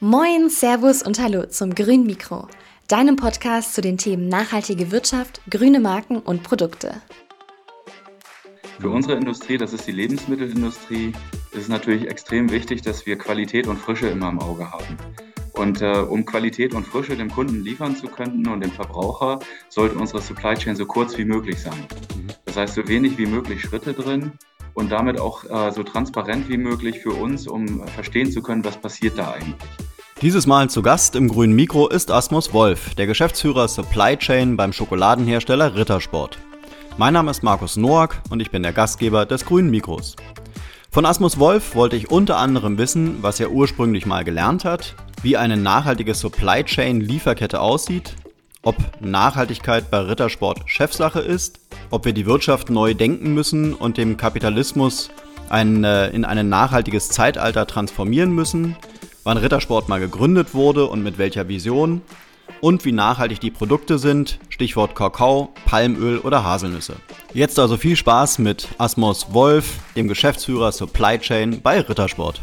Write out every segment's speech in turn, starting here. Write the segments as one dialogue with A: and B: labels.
A: Moin, Servus und Hallo zum Grün Mikro, deinem Podcast zu den Themen nachhaltige Wirtschaft, grüne Marken und Produkte.
B: Für unsere Industrie, das ist die Lebensmittelindustrie, ist es natürlich extrem wichtig, dass wir Qualität und Frische immer im Auge haben. Und äh, um Qualität und Frische dem Kunden liefern zu können und dem Verbraucher, sollte unsere Supply Chain so kurz wie möglich sein. Mhm. Das heißt, so wenig wie möglich Schritte drin und damit auch äh, so transparent wie möglich für uns, um verstehen zu können, was passiert da eigentlich.
C: Dieses Mal zu Gast im grünen Mikro ist Asmus Wolf, der Geschäftsführer Supply Chain beim Schokoladenhersteller Rittersport. Mein Name ist Markus Noack und ich bin der Gastgeber des grünen Mikros. Von Asmus Wolf wollte ich unter anderem wissen, was er ursprünglich mal gelernt hat, wie eine nachhaltige Supply Chain Lieferkette aussieht, ob Nachhaltigkeit bei Rittersport Chefsache ist, ob wir die Wirtschaft neu denken müssen und dem Kapitalismus ein, äh, in ein nachhaltiges Zeitalter transformieren müssen, wann Rittersport mal gegründet wurde und mit welcher Vision und wie nachhaltig die Produkte sind, Stichwort Kakao, Palmöl oder Haselnüsse. Jetzt also viel Spaß mit Asmos Wolf, dem Geschäftsführer Supply Chain bei Rittersport.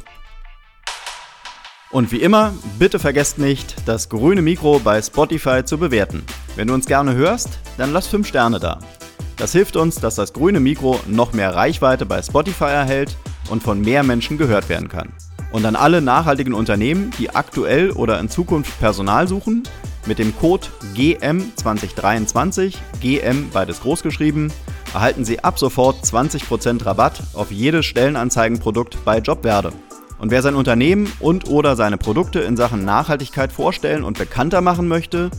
C: Und wie immer, bitte vergesst nicht, das grüne Mikro bei Spotify zu bewerten. Wenn du uns gerne hörst, dann lass 5 Sterne da. Das hilft uns, dass das grüne Mikro noch mehr Reichweite bei Spotify erhält und von mehr Menschen gehört werden kann. Und an alle nachhaltigen Unternehmen, die aktuell oder in Zukunft Personal suchen, mit dem Code GM2023, GM beides groß geschrieben, erhalten Sie ab sofort 20% Rabatt auf jedes Stellenanzeigenprodukt bei Jobwerde. Und wer sein Unternehmen und oder seine Produkte in Sachen Nachhaltigkeit vorstellen und bekannter machen möchte,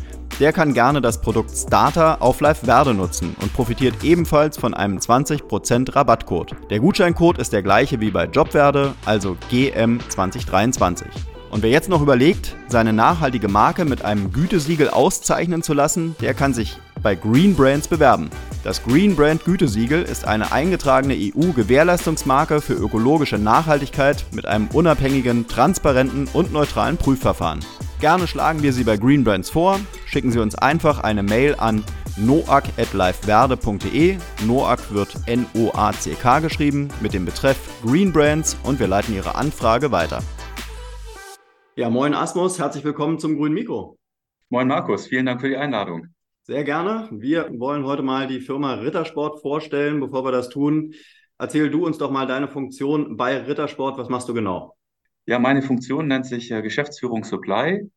C: der kann gerne das Produkt Starter auf Live Verde nutzen und profitiert ebenfalls von einem 20% Rabattcode. Der Gutscheincode ist der gleiche wie bei Jobwerde, also GM2023. Und wer jetzt noch überlegt, seine nachhaltige Marke mit einem Gütesiegel auszeichnen zu lassen, der kann sich bei Green Brands bewerben. Das Green Brand Gütesiegel ist eine eingetragene EU-Gewährleistungsmarke für ökologische Nachhaltigkeit mit einem unabhängigen, transparenten und neutralen Prüfverfahren. Gerne schlagen wir Sie bei Green Brands vor. Schicken Sie uns einfach eine Mail an noac.liveverde.de. Noac wird N-O-A-C-K geschrieben mit dem Betreff Green Brands und wir leiten Ihre Anfrage weiter. Ja, moin Asmus, herzlich willkommen zum Grünen Mikro.
B: Moin Markus, vielen Dank für die Einladung.
C: Sehr gerne. Wir wollen heute mal die Firma Rittersport vorstellen. Bevor wir das tun, erzähl du uns doch mal deine Funktion bei Rittersport. Was machst du genau?
B: Ja, meine Funktion nennt sich äh, Geschäftsführung Supply.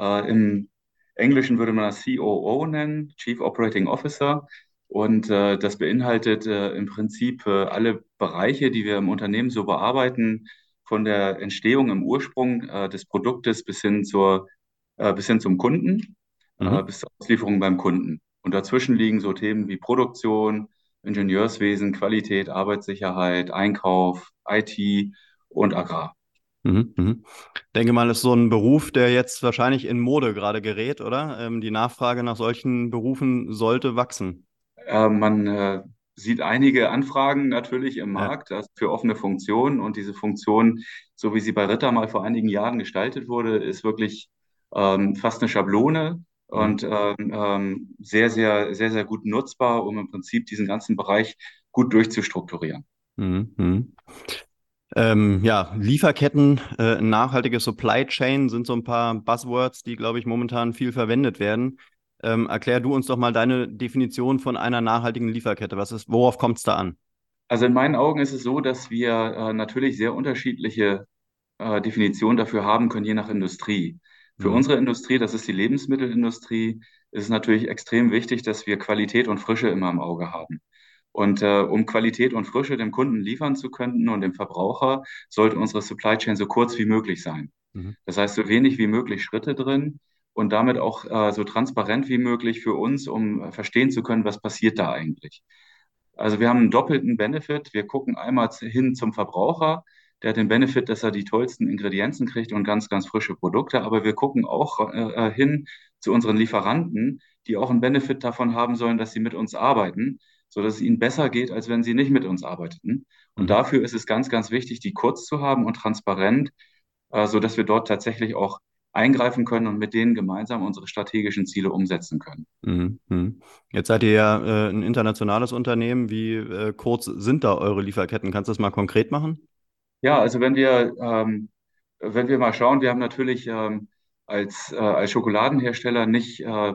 B: Äh, Im Englischen würde man das COO nennen, Chief Operating Officer. Und äh, das beinhaltet äh, im Prinzip äh, alle Bereiche, die wir im Unternehmen so bearbeiten, von der Entstehung im Ursprung äh, des Produktes bis hin, zur, bis hin zum Kunden, mhm. bis zur Auslieferung beim Kunden. Und dazwischen liegen so Themen wie Produktion, Ingenieurswesen, Qualität, Arbeitssicherheit, Einkauf, IT und Agrar.
C: Mhm, mhm. Denke mal, ist so ein Beruf, der jetzt wahrscheinlich in Mode gerade gerät, oder? Ähm, die Nachfrage nach solchen Berufen sollte wachsen.
B: Äh, man äh, sieht einige Anfragen natürlich im Markt ja. für offene Funktionen und diese Funktion, so wie sie bei Ritter mal vor einigen Jahren gestaltet wurde, ist wirklich ähm, fast eine Schablone. Und ähm, ähm, sehr, sehr, sehr, sehr gut nutzbar, um im Prinzip diesen ganzen Bereich gut durchzustrukturieren. Mhm. mhm.
C: Ähm, ja, Lieferketten, äh, nachhaltige Supply Chain sind so ein paar Buzzwords, die, glaube ich, momentan viel verwendet werden. Ähm, erklär du uns doch mal deine Definition von einer nachhaltigen Lieferkette. Was ist, worauf kommt es da an?
B: Also in meinen Augen ist es so, dass wir äh, natürlich sehr unterschiedliche äh, Definitionen dafür haben können, je nach Industrie. Für mhm. unsere Industrie, das ist die Lebensmittelindustrie, ist es natürlich extrem wichtig, dass wir Qualität und Frische immer im Auge haben. Und äh, um Qualität und Frische dem Kunden liefern zu können und dem Verbraucher, sollte unsere Supply Chain so kurz wie möglich sein. Mhm. Das heißt, so wenig wie möglich Schritte drin und damit auch äh, so transparent wie möglich für uns, um verstehen zu können, was passiert da eigentlich. Also wir haben einen doppelten Benefit. Wir gucken einmal hin zum Verbraucher. Der hat den Benefit, dass er die tollsten Ingredienzen kriegt und ganz, ganz frische Produkte. Aber wir gucken auch äh, äh hin zu unseren Lieferanten, die auch einen Benefit davon haben sollen, dass sie mit uns arbeiten so dass es ihnen besser geht, als wenn sie nicht mit uns arbeiteten. Und mhm. dafür ist es ganz, ganz wichtig, die kurz zu haben und transparent, äh, so dass wir dort tatsächlich auch eingreifen können und mit denen gemeinsam unsere strategischen Ziele umsetzen können. Mhm.
C: mhm. Jetzt seid ihr ja äh, ein internationales Unternehmen. Wie äh, kurz sind da eure Lieferketten? Kannst du das mal konkret machen?
B: Ja, also wenn wir ähm, wenn wir mal schauen, wir haben natürlich ähm, als, äh, als Schokoladenhersteller nicht, äh,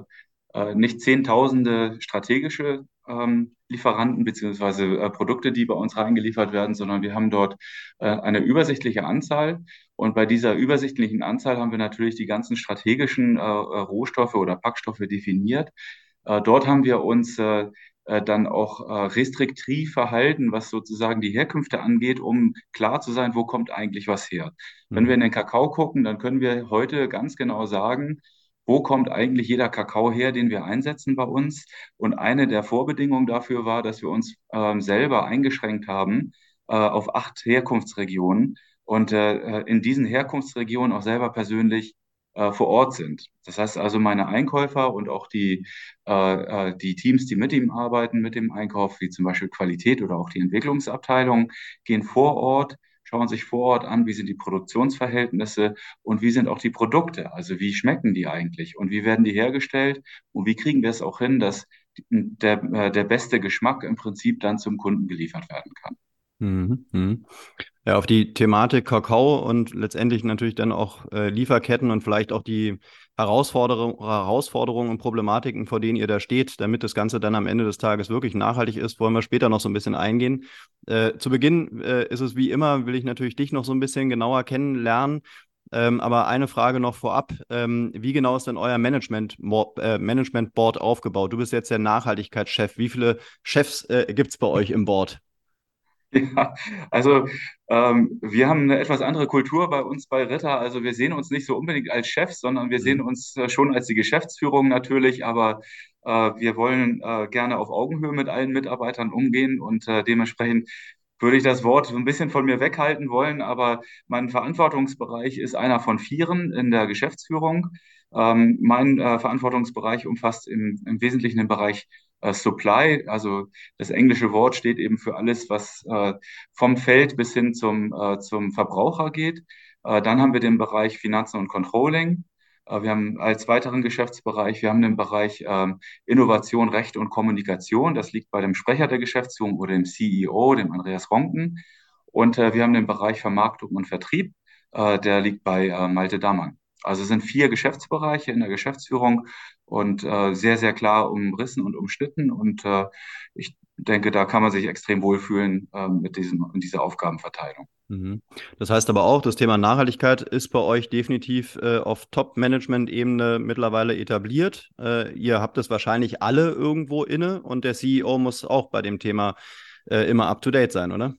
B: äh, nicht zehntausende strategische ähm, Lieferanten beziehungsweise äh, Produkte, die bei uns reingeliefert werden, sondern wir haben dort äh, eine übersichtliche Anzahl. Und bei dieser übersichtlichen Anzahl haben wir natürlich die ganzen strategischen äh, äh Rohstoffe oder Packstoffe definiert. Äh, dort haben wir uns äh, äh, dann auch äh, restriktiv verhalten, was sozusagen die Herkünfte angeht, um klar zu sein, wo kommt eigentlich was her. Mhm. Wenn wir in den Kakao gucken, dann können wir heute ganz genau sagen, wo kommt eigentlich jeder Kakao her, den wir einsetzen bei uns. Und eine der Vorbedingungen dafür war, dass wir uns ähm, selber eingeschränkt haben äh, auf acht Herkunftsregionen und äh, in diesen Herkunftsregionen auch selber persönlich äh, vor Ort sind. Das heißt also, meine Einkäufer und auch die, äh, äh, die Teams, die mit ihm arbeiten, mit dem Einkauf, wie zum Beispiel Qualität oder auch die Entwicklungsabteilung, gehen vor Ort, schauen sich vor Ort an, wie sind die Produktionsverhältnisse und wie sind auch die Produkte, also wie schmecken die eigentlich und wie werden die hergestellt und wie kriegen wir es auch hin, dass der, äh, der beste Geschmack im Prinzip dann zum Kunden geliefert werden kann.
C: Mhm, mhm. Ja, auf die Thematik Kakao und letztendlich natürlich dann auch äh, Lieferketten und vielleicht auch die Herausforderung, Herausforderungen und Problematiken, vor denen ihr da steht, damit das Ganze dann am Ende des Tages wirklich nachhaltig ist, wollen wir später noch so ein bisschen eingehen. Äh, zu Beginn äh, ist es wie immer, will ich natürlich dich noch so ein bisschen genauer kennenlernen. Ähm, aber eine Frage noch vorab. Ähm, wie genau ist denn euer Management, äh, Management Board aufgebaut? Du bist jetzt der Nachhaltigkeitschef. Wie viele Chefs äh, gibt es bei euch im Board?
B: Ja, also ähm, wir haben eine etwas andere Kultur bei uns bei Ritter. Also wir sehen uns nicht so unbedingt als Chefs, sondern wir sehen mhm. uns äh, schon als die Geschäftsführung natürlich, aber äh, wir wollen äh, gerne auf Augenhöhe mit allen Mitarbeitern umgehen und äh, dementsprechend würde ich das Wort so ein bisschen von mir weghalten wollen, aber mein Verantwortungsbereich ist einer von vieren in der Geschäftsführung. Ähm, mein äh, Verantwortungsbereich umfasst im, im Wesentlichen den Bereich äh, Supply, also das englische Wort steht eben für alles, was äh, vom Feld bis hin zum, äh, zum Verbraucher geht. Äh, dann haben wir den Bereich Finanzen und Controlling. Äh, wir haben als weiteren Geschäftsbereich, wir haben den Bereich ähm, Innovation, Recht und Kommunikation. Das liegt bei dem Sprecher der Geschäftsführung oder dem CEO, dem Andreas Ronken. Und äh, wir haben den Bereich Vermarktung und Vertrieb. der liegt bei Malte Dammann. Also es sind vier Geschäftsbereiche in der Geschäftsführung und äh, sehr, sehr klar umrissen und umschnitten. Und äh, ich denke, da kann man sich extrem wohlfühlen äh, mit diesem, dieser Aufgabenverteilung.
C: Mhm. Das heißt aber auch, das Thema Nachhaltigkeit ist bei euch definitiv äh, auf Top-Management-Ebene mittlerweile etabliert. Äh, ihr habt es wahrscheinlich alle irgendwo inne und der CEO muss auch bei dem Thema äh, immer up-to-date sein, oder?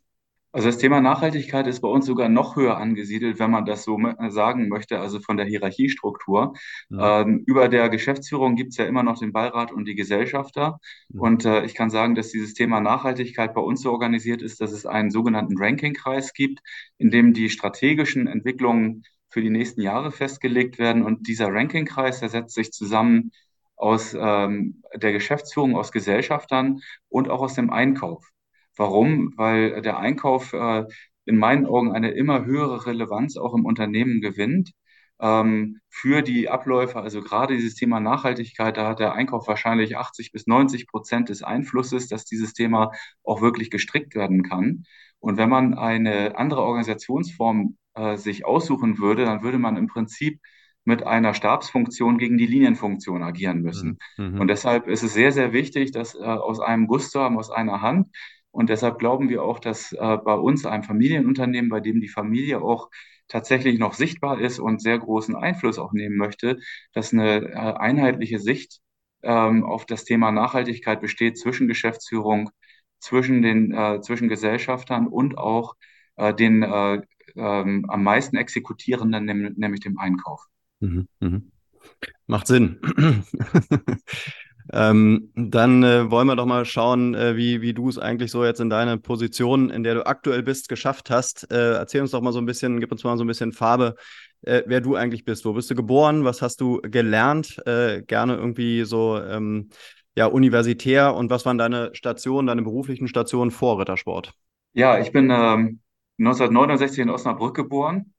B: Also das Thema Nachhaltigkeit ist bei uns sogar noch höher angesiedelt, wenn man das so sagen möchte, also von der Hierarchiestruktur. Ja. Ähm, über der Geschäftsführung gibt es ja immer noch den Beirat und die Gesellschafter. Ja. Und äh, ich kann sagen, dass dieses Thema Nachhaltigkeit bei uns so organisiert ist, dass es einen sogenannten Rankingkreis gibt, in dem die strategischen Entwicklungen für die nächsten Jahre festgelegt werden. Und dieser Rankingkreis, der setzt sich zusammen aus ähm, der Geschäftsführung, aus Gesellschaftern und auch aus dem Einkauf. Warum? Weil der Einkauf äh, in meinen Augen eine immer höhere Relevanz auch im Unternehmen gewinnt ähm, für die Abläufe. Also gerade dieses Thema Nachhaltigkeit, da hat der Einkauf wahrscheinlich 80 bis 90 Prozent des Einflusses, dass dieses Thema auch wirklich gestrickt werden kann. Und wenn man eine andere Organisationsform äh, sich aussuchen würde, dann würde man im Prinzip mit einer Stabsfunktion gegen die Linienfunktion agieren müssen. Mhm. mhm. Und deshalb ist es sehr, sehr wichtig, dass äh, aus einem Guss zu haben, aus einer Hand, und deshalb glauben wir auch, dass äh, bei uns ein Familienunternehmen, bei dem die Familie auch tatsächlich noch sichtbar ist und sehr großen Einfluss auch nehmen möchte, dass eine äh, einheitliche Sicht ähm, auf das Thema Nachhaltigkeit besteht zwischen Geschäftsführung, zwischen den äh, zwischen Gesellschaftern und auch äh, den äh, ähm, am meisten exekutierenden, nämlich dem Einkauf. Mhm,
C: mh. Macht Sinn. Ähm, dann äh, wollen wir doch mal schauen, äh, wie, wie du es eigentlich so jetzt in deiner Position, in der du aktuell bist, geschafft hast. Äh, erzähl uns doch mal so ein bisschen, gib uns mal so ein bisschen Farbe, äh, wer du eigentlich bist. Wo bist du geboren? Was hast du gelernt? Äh, gerne irgendwie so ähm, ja, universitär und was waren deine Stationen, deine beruflichen Stationen vor Rittersport?
B: Ja, ich bin ähm, 1969 in Osnabrück geboren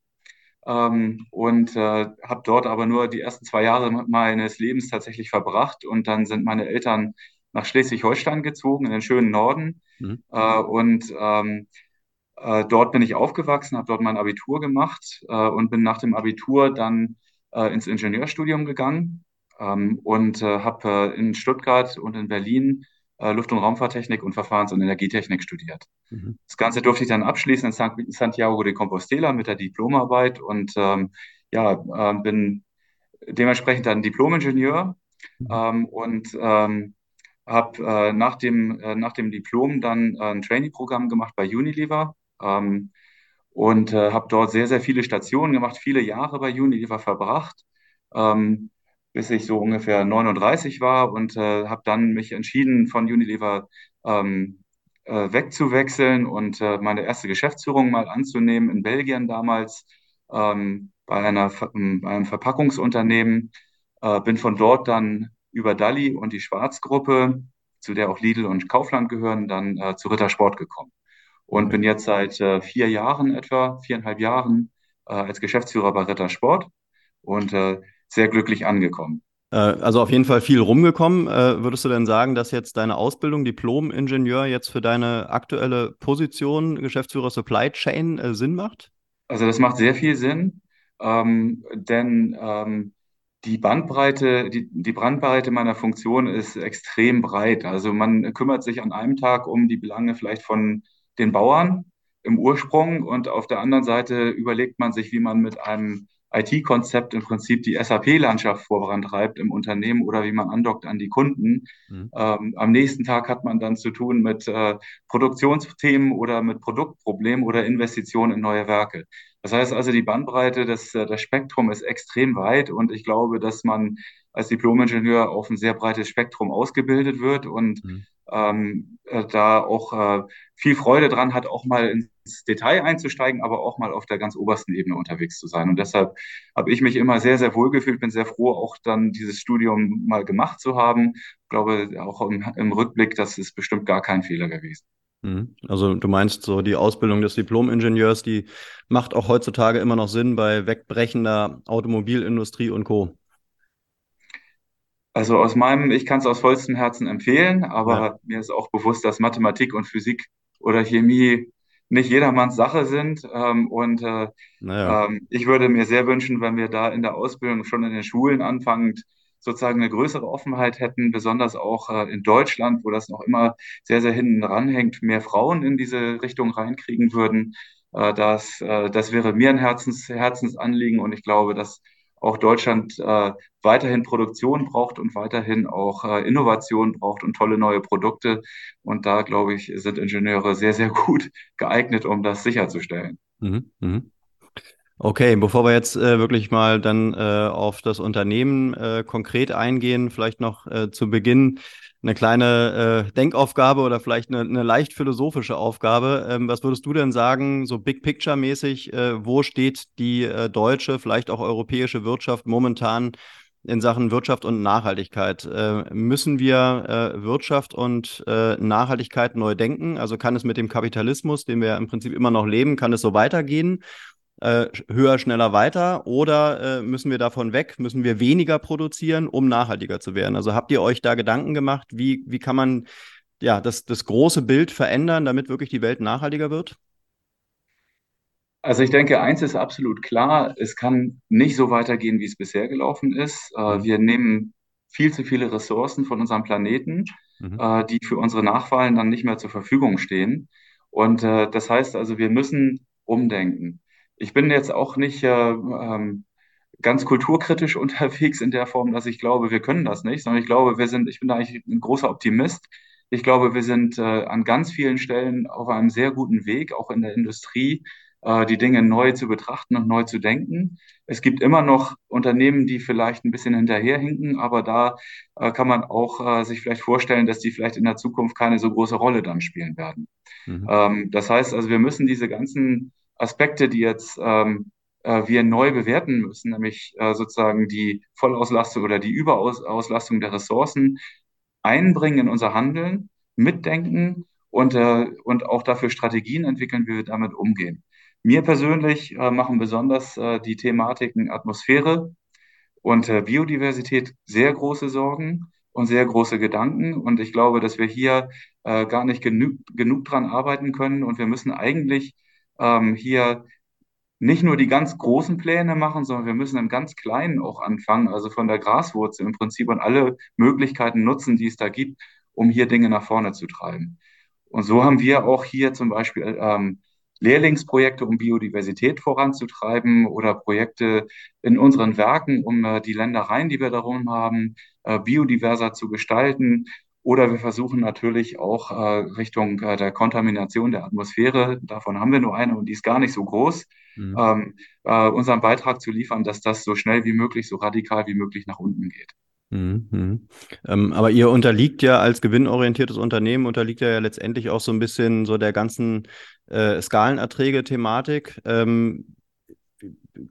B: ähm, und äh, habe dort aber nur die ersten zwei Jahre meines Lebens tatsächlich verbracht. Und dann sind meine Eltern nach Schleswig-Holstein gezogen, in den schönen Norden. Mhm. Äh, und ähm, Äh, dort bin ich aufgewachsen, habe dort mein Abitur gemacht äh, und bin nach dem Abitur dann äh, ins Ingenieurstudium gegangen ähm, und äh, habe in Stuttgart und in Berlin äh, Luft- und Raumfahrttechnik und Verfahrens- und Energietechnik studiert. Mhm. Das Ganze durfte ich dann abschließen in Santiago de Compostela mit der Diplomarbeit und ähm, ja, äh, bin dementsprechend dann Diplomingenieur mhm. ähm, und ähm, habe äh, nach, dem, äh, nach dem Diplom dann äh, ein Trainee-Programm gemacht bei Unilever ähm, und äh, habe dort sehr, sehr viele Stationen gemacht, viele Jahre bei Unilever verbracht, ähm, bis ich so ungefähr 39 war und äh, habe dann mich entschieden, von Unilever ähm, äh, wegzuwechseln und äh, meine erste Geschäftsführung mal anzunehmen in Belgien damals ähm, bei, einer, bei einem Verpackungsunternehmen. Äh, bin von dort dann über Dalli und die Schwarzgruppe, zu der auch Lidl und Kaufland gehören, dann äh, zu Rittersport gekommen. Und bin jetzt seit äh, vier Jahren etwa, viereinhalb Jahren, äh, als Geschäftsführer bei Rittersport und äh, sehr glücklich angekommen.
C: Äh, also auf jeden Fall viel rumgekommen. Äh, würdest du denn sagen, dass jetzt deine Ausbildung Diplom-Ingenieur jetzt für deine aktuelle Position Geschäftsführer Supply Chain äh, Sinn macht?
B: Also das macht sehr viel Sinn, ähm, denn ähm, die Bandbreite, die, die Bandbreite meiner Funktion ist extrem breit. Also man kümmert sich an einem Tag um die Belange vielleicht von den Bauern im Ursprung und auf der anderen Seite überlegt man sich, wie man mit einem IT-Konzept im Prinzip die SAP-Landschaft vorantreibt im Unternehmen oder wie man andockt an die Kunden. Mhm. Ähm, am nächsten Tag hat man dann zu tun mit äh, Produktionsthemen oder mit Produktproblemen oder Investitionen in neue Werke. Das heißt also, die Bandbreite, das, äh, das Spektrum ist extrem weit und ich glaube, dass man als Diplomingenieur auf ein sehr breites Spektrum ausgebildet wird und mhm. Ähm, äh, da auch äh, viel Freude dran hat, auch mal ins Detail einzusteigen, aber auch mal auf der ganz obersten Ebene unterwegs zu sein. Und deshalb habe ich mich immer sehr, sehr wohl gefühlt, bin sehr froh, auch dann dieses Studium mal gemacht zu haben. Ich glaube, auch im, im Rückblick, das ist bestimmt gar kein Fehler gewesen.
C: Mhm. Also du meinst so die Ausbildung des Diplom-Ingenieurs, die macht auch heutzutage immer noch Sinn bei wegbrechender Automobilindustrie und Co.
B: Also aus meinem, ich kann es aus vollstem Herzen empfehlen, aber ja. mir ist auch bewusst, dass Mathematik und Physik oder Chemie nicht jedermanns Sache sind. Ähm, und äh, naja. ähm, ich würde mir sehr wünschen, wenn wir da in der Ausbildung schon in den Schulen anfangend sozusagen eine größere Offenheit hätten, besonders auch äh, in Deutschland, wo das noch immer sehr, sehr hinten ranhängt, mehr Frauen in diese Richtung reinkriegen würden. Äh, das, äh, das wäre mir ein Herzens, Herzensanliegen und ich glaube, dass auch Deutschland äh, weiterhin Produktion braucht und weiterhin auch äh, Innovation braucht und tolle neue Produkte. Und da, glaube ich, sind Ingenieure sehr, sehr gut geeignet, um das sicherzustellen. Mhm, mh.
C: Okay, bevor wir jetzt äh, wirklich mal dann äh, auf das Unternehmen äh, konkret eingehen, vielleicht noch äh, zu Beginn eine kleine äh, Denkaufgabe oder vielleicht eine, eine leicht philosophische Aufgabe. Ähm, was würdest du denn sagen, so Big Picture mäßig, äh, wo steht die äh, deutsche, vielleicht auch europäische Wirtschaft momentan in Sachen Wirtschaft und Nachhaltigkeit? Äh, müssen wir äh, Wirtschaft und äh, Nachhaltigkeit neu denken? Also kann es mit dem Kapitalismus, den wir im Prinzip immer noch leben, kann es so weitergehen? Äh, höher, schneller, weiter? Oder äh, müssen wir davon weg? Müssen wir weniger produzieren, um nachhaltiger zu werden? Also habt ihr euch da Gedanken gemacht, wie, wie kann man ja, das, das große Bild verändern, damit wirklich die Welt nachhaltiger wird?
B: Also ich denke, eins ist absolut klar, es kann nicht so weitergehen, wie es bisher gelaufen ist. Äh, mhm. wir nehmen viel zu viele Ressourcen von unserem Planeten, mhm. äh, die für unsere Nachwahlen dann nicht mehr zur Verfügung stehen. Und äh, das heißt also, wir müssen umdenken ich bin jetzt auch nicht äh, ähm, ganz kulturkritisch unterwegs in der Form, dass ich glaube, wir können das nicht, sondern ich glaube, wir sind, ich bin da eigentlich ein großer Optimist. Ich glaube, wir sind äh, an ganz vielen Stellen auf einem sehr guten Weg, auch in der Industrie, äh, die Dinge neu zu betrachten und neu zu denken. Es gibt immer noch Unternehmen, die vielleicht ein bisschen hinterherhinken, aber da äh, kann man auch äh, sich vielleicht vorstellen, dass die vielleicht in der Zukunft keine so große Rolle dann spielen werden. Mhm. Ähm, das heißt also, wir müssen diese ganzen Aspekte, die jetzt ähm, äh, wir neu bewerten müssen, nämlich äh, sozusagen die Vollauslastung oder die Überauslastung der Ressourcen einbringen in unser Handeln, mitdenken und, äh, und auch dafür Strategien entwickeln, wie wir damit umgehen. Mir persönlich äh, machen besonders äh, die Thematiken Atmosphäre und äh, Biodiversität sehr große Sorgen und sehr große Gedanken. Und ich glaube, dass wir hier äh, gar nicht genug, genug dran arbeiten können. Und wir müssen eigentlich ähm, hier nicht nur die ganz großen Pläne machen, sondern wir müssen im ganz Kleinen auch anfangen, also von der Graswurzel im Prinzip und alle Möglichkeiten nutzen, die es da gibt, um hier Dinge nach vorne zu treiben. Und so haben wir auch hier zum Beispiel ähm, Lehrlingsprojekte, um Biodiversität voranzutreiben oder Projekte in unseren Werken, um äh, die Ländereien, die wir darum haben, äh, biodiverser zu gestalten. Oder wir versuchen natürlich auch äh, Richtung äh, der Kontamination der Atmosphäre, davon haben wir nur eine und die ist gar nicht so groß, mhm. ähm, äh, unseren Beitrag zu liefern, dass das so schnell wie möglich, so radikal wie möglich nach unten geht.
C: Mhm. Ähm, aber ihr unterliegt ja als gewinnorientiertes Unternehmen, unterliegt ja letztendlich auch so ein bisschen so der ganzen äh, Skalenerträge-Thematik. Ähm,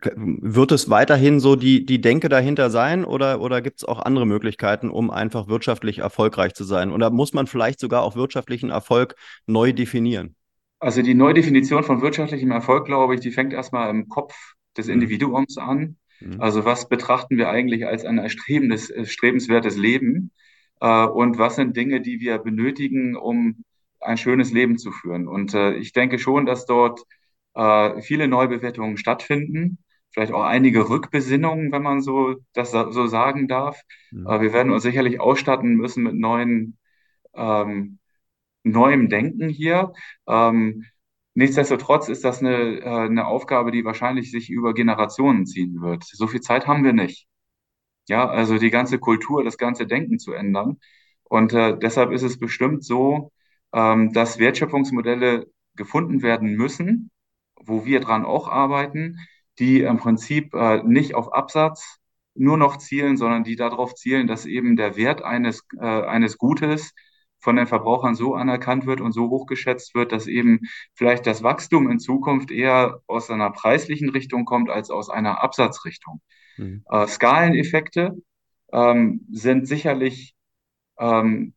C: wird es weiterhin so die, die Denke dahinter sein oder, oder gibt es auch andere Möglichkeiten, um einfach wirtschaftlich erfolgreich zu sein? Oder muss man vielleicht sogar auch wirtschaftlichen Erfolg neu definieren?
B: Also die Neudefinition von wirtschaftlichem Erfolg, glaube ich, die fängt erstmal im Kopf des mhm. Individuums an. Mhm. Also was betrachten wir eigentlich als ein erstrebendes, erstrebenswertes Leben? Äh, und was sind Dinge, die wir benötigen, um ein schönes Leben zu führen? Und äh, ich denke schon, dass dort äh, viele Neubewertungen stattfinden. Vielleicht auch einige Rückbesinnungen, wenn man so das so sagen darf. Mhm. wir werden uns sicherlich ausstatten müssen mit neuen, ähm, neuem Denken hier. Ähm, Nichtsdestotrotz ist das eine, äh, eine Aufgabe, die wahrscheinlich sich über Generationen ziehen wird. So viel Zeit haben wir nicht. Ja, also die ganze Kultur, das ganze Denken zu ändern. Und äh, deshalb ist es bestimmt so, ähm, dass Wertschöpfungsmodelle gefunden werden müssen, wo wir dran auch arbeiten, die im Prinzip äh, nicht auf Absatz nur noch zielen, sondern die darauf zielen, dass eben der Wert eines, äh, eines Gutes von den Verbrauchern so anerkannt wird und so hochgeschätzt wird, dass eben vielleicht das Wachstum in Zukunft eher aus einer preislichen Richtung kommt als aus einer Absatzrichtung. Mhm. Äh, Skaleneffekte ähm, sind sicherlich ähm,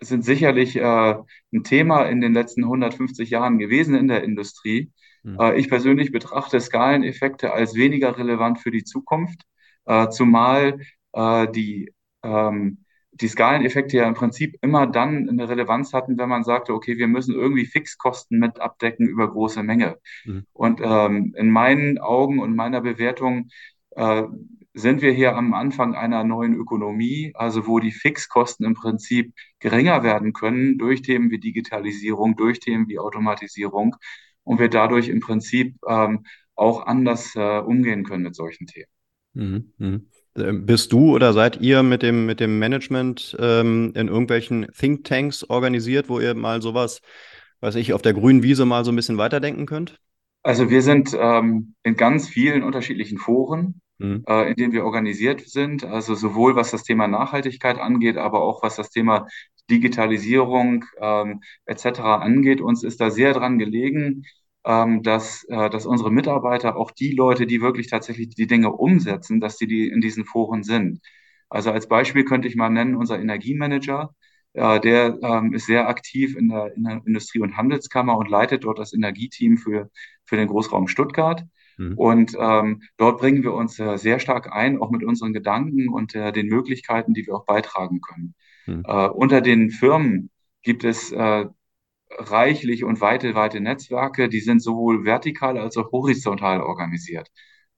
B: sind sicherlich äh, ein Thema in den letzten 150 Jahren gewesen in der Industrie. Mhm. Ich persönlich betrachte Skaleneffekte als weniger relevant für die Zukunft, äh, zumal äh, die ähm, die Skaleneffekte ja im Prinzip immer dann eine Relevanz hatten, wenn man sagte, okay, wir müssen irgendwie Fixkosten mit abdecken über große Menge. Mhm. Und ähm, in meinen Augen und meiner Bewertung äh, sind wir hier am Anfang einer neuen Ökonomie, also wo die Fixkosten im Prinzip geringer werden können durch Themen wie Digitalisierung, durch Themen wie Automatisierung und wir dadurch im Prinzip ähm, auch anders äh, umgehen können mit solchen Themen.
C: Mhm. mhm. Ähm, bist du oder seid ihr mit dem, mit dem Management ähm, in irgendwelchen Thinktanks organisiert, wo ihr mal sowas, weiß ich, auf der grünen Wiese mal so ein bisschen weiterdenken könnt?
B: Also wir sind ähm, in ganz vielen unterschiedlichen Foren, mhm. äh, in denen wir organisiert sind. Also sowohl was das Thema Nachhaltigkeit angeht, aber auch was das Thema Digitalisierung ähm, etc. angeht. Uns ist da sehr dran gelegen, ähm, dass, äh, dass unsere Mitarbeiter, auch die Leute, die wirklich tatsächlich die Dinge umsetzen, dass die, die in diesen Foren sind. Also als Beispiel könnte ich mal nennen, unser Energiemanager, äh, der ähm, ist sehr aktiv in der, in der Industrie- und Handelskammer und leitet dort das Energieteam für, für den Großraum Stuttgart. Mhm. Und ähm, dort bringen wir uns äh, sehr stark ein, auch mit unseren Gedanken und äh, den Möglichkeiten, die wir auch beitragen können. Mhm. Äh, unter den Firmen gibt es äh, reichlich und weite, weite Netzwerke, die sind sowohl vertikal als auch horizontal organisiert.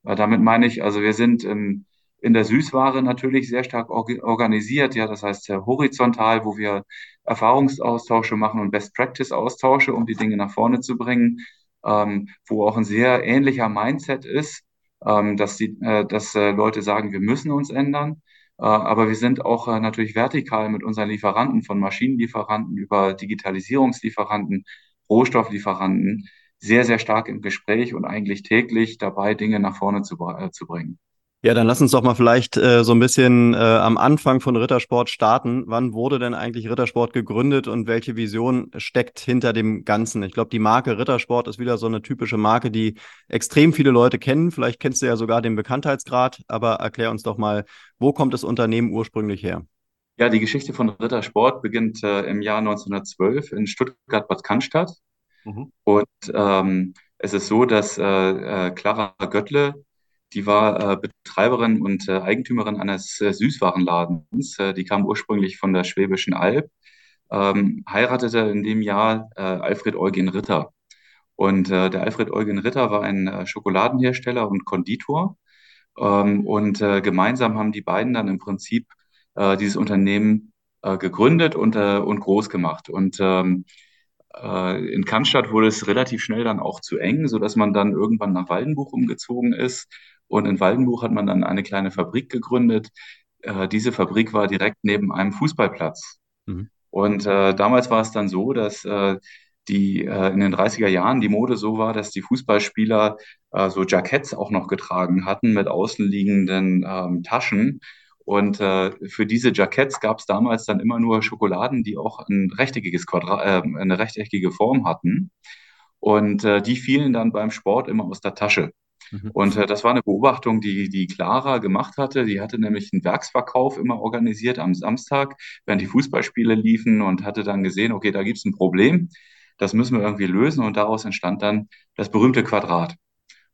B: Damit meine ich, also wir sind in, in der Süßware natürlich sehr stark organisiert, ja, das heißt horizontal, wo wir Erfahrungsaustausche machen und Best Practice Austausche, um die Dinge nach vorne zu bringen, ähm, wo auch ein sehr ähnlicher Mindset ist, ähm, dass die, äh, dass äh, Leute sagen, wir müssen uns ändern. Äh, aber wir sind auch äh, natürlich vertikal mit unseren Lieferanten, von Maschinenlieferanten über Digitalisierungslieferanten, Rohstofflieferanten, sehr, sehr stark im Gespräch und eigentlich täglich dabei, Dinge nach vorne zu, äh, zu bringen.
C: Ja, dann lass uns doch mal vielleicht äh, so ein bisschen äh, am Anfang von Rittersport starten. Wann wurde denn eigentlich Rittersport gegründet und welche Vision steckt hinter dem Ganzen? Ich glaube, die Marke Rittersport ist wieder so eine typische Marke, die extrem viele Leute kennen. Vielleicht kennst du ja sogar den Bekanntheitsgrad, aber erklär uns doch mal, wo kommt das Unternehmen ursprünglich her?
B: Ja, die Geschichte von Rittersport beginnt äh, im Jahr 1912 in Stuttgart-Bad Cannstatt. Mhm. Und ähm, es ist so, dass äh, äh, Clara Göttle die war äh, Betreiberin und äh, Eigentümerin eines äh, Süßwarenladens. Die kam ursprünglich von der Schwäbischen Alb, ähm, heiratete in dem Jahr Alfred Eugen Ritter. Und der Alfred Eugen Ritter war ein Schokoladenhersteller und Konditor. Ähm, und gemeinsam haben die beiden dann im Prinzip dieses Unternehmen gegründet und, und groß gemacht. Und ähm, äh, in Cannstatt wurde es relativ schnell dann auch zu eng, sodass man dann irgendwann nach Waldenbuch umgezogen ist. Und in Waldenbuch hat man dann eine kleine Fabrik gegründet. Äh, diese Fabrik war direkt neben einem Fußballplatz. Mhm. Und äh, damals war es dann so, dass äh, die äh, in den 30er Jahren die Mode so war, dass die Fußballspieler äh, so Jacketts auch noch getragen hatten mit außenliegenden ähm, Taschen. Und äh, für diese Jacketts gab es damals dann immer nur Schokoladen, die auch ein rechteckiges Quadrat, äh, eine rechteckige Form hatten. Und äh, die fielen dann beim Sport immer aus der Tasche. Mhm. Und äh, das war eine Beobachtung, die, die Clara gemacht hatte. Die hatte nämlich einen Werksverkauf immer organisiert am Samstag, während die Fußballspiele liefen und hatte dann gesehen, okay, da gibt es ein Problem. Das müssen wir irgendwie lösen. Und daraus entstand dann das berühmte Quadrat.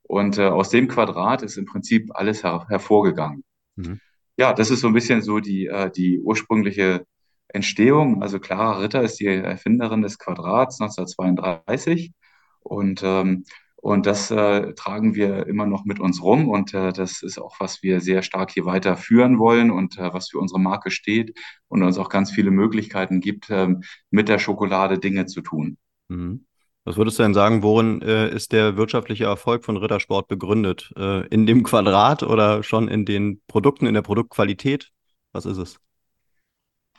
B: Und äh, aus dem Quadrat ist im Prinzip alles her hervorgegangen. Mhm. Ja, das ist so ein bisschen so die, äh, die ursprüngliche Entstehung. Also Clara Ritter ist die Erfinderin des Quadrats 1932. Und ähm, und das äh, tragen wir immer noch mit uns rum. Und äh, das ist auch, was wir sehr stark hier weiter führen wollen und äh, was für unsere Marke steht und uns auch ganz viele Möglichkeiten gibt, ähm, mit der Schokolade Dinge zu tun.
C: Mhm. Was würdest du denn sagen, worin äh, ist der wirtschaftliche Erfolg von Rittersport begründet? Äh, in dem Quadrat oder schon in den Produkten, in der Produktqualität? Was ist es?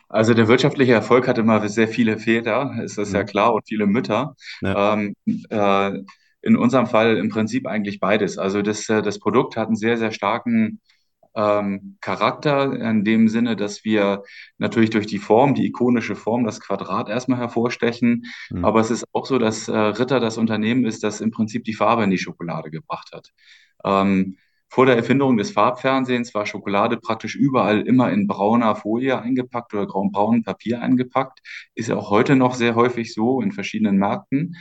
B: Also der wirtschaftliche Erfolg hat immer sehr viele Väter, ist das mhm. ja klar, und viele Mütter. Ja. Ähm, äh, in unserem Fall im Prinzip eigentlich beides. Also das, äh, das Produkt hat einen sehr, sehr starken ähm, Charakter in dem Sinne, dass wir natürlich durch die Form, die ikonische Form, das Quadrat erstmal hervorstechen. Mhm. Aber es ist auch so, dass äh, Ritter das Unternehmen ist, das im Prinzip die Farbe in die Schokolade gebracht hat. Ähm, vor der Erfindung des Farbfernsehens war Schokolade praktisch überall immer in brauner Folie eingepackt oder braun Papier eingepackt. Ist ja auch heute noch sehr häufig so in verschiedenen Märkten.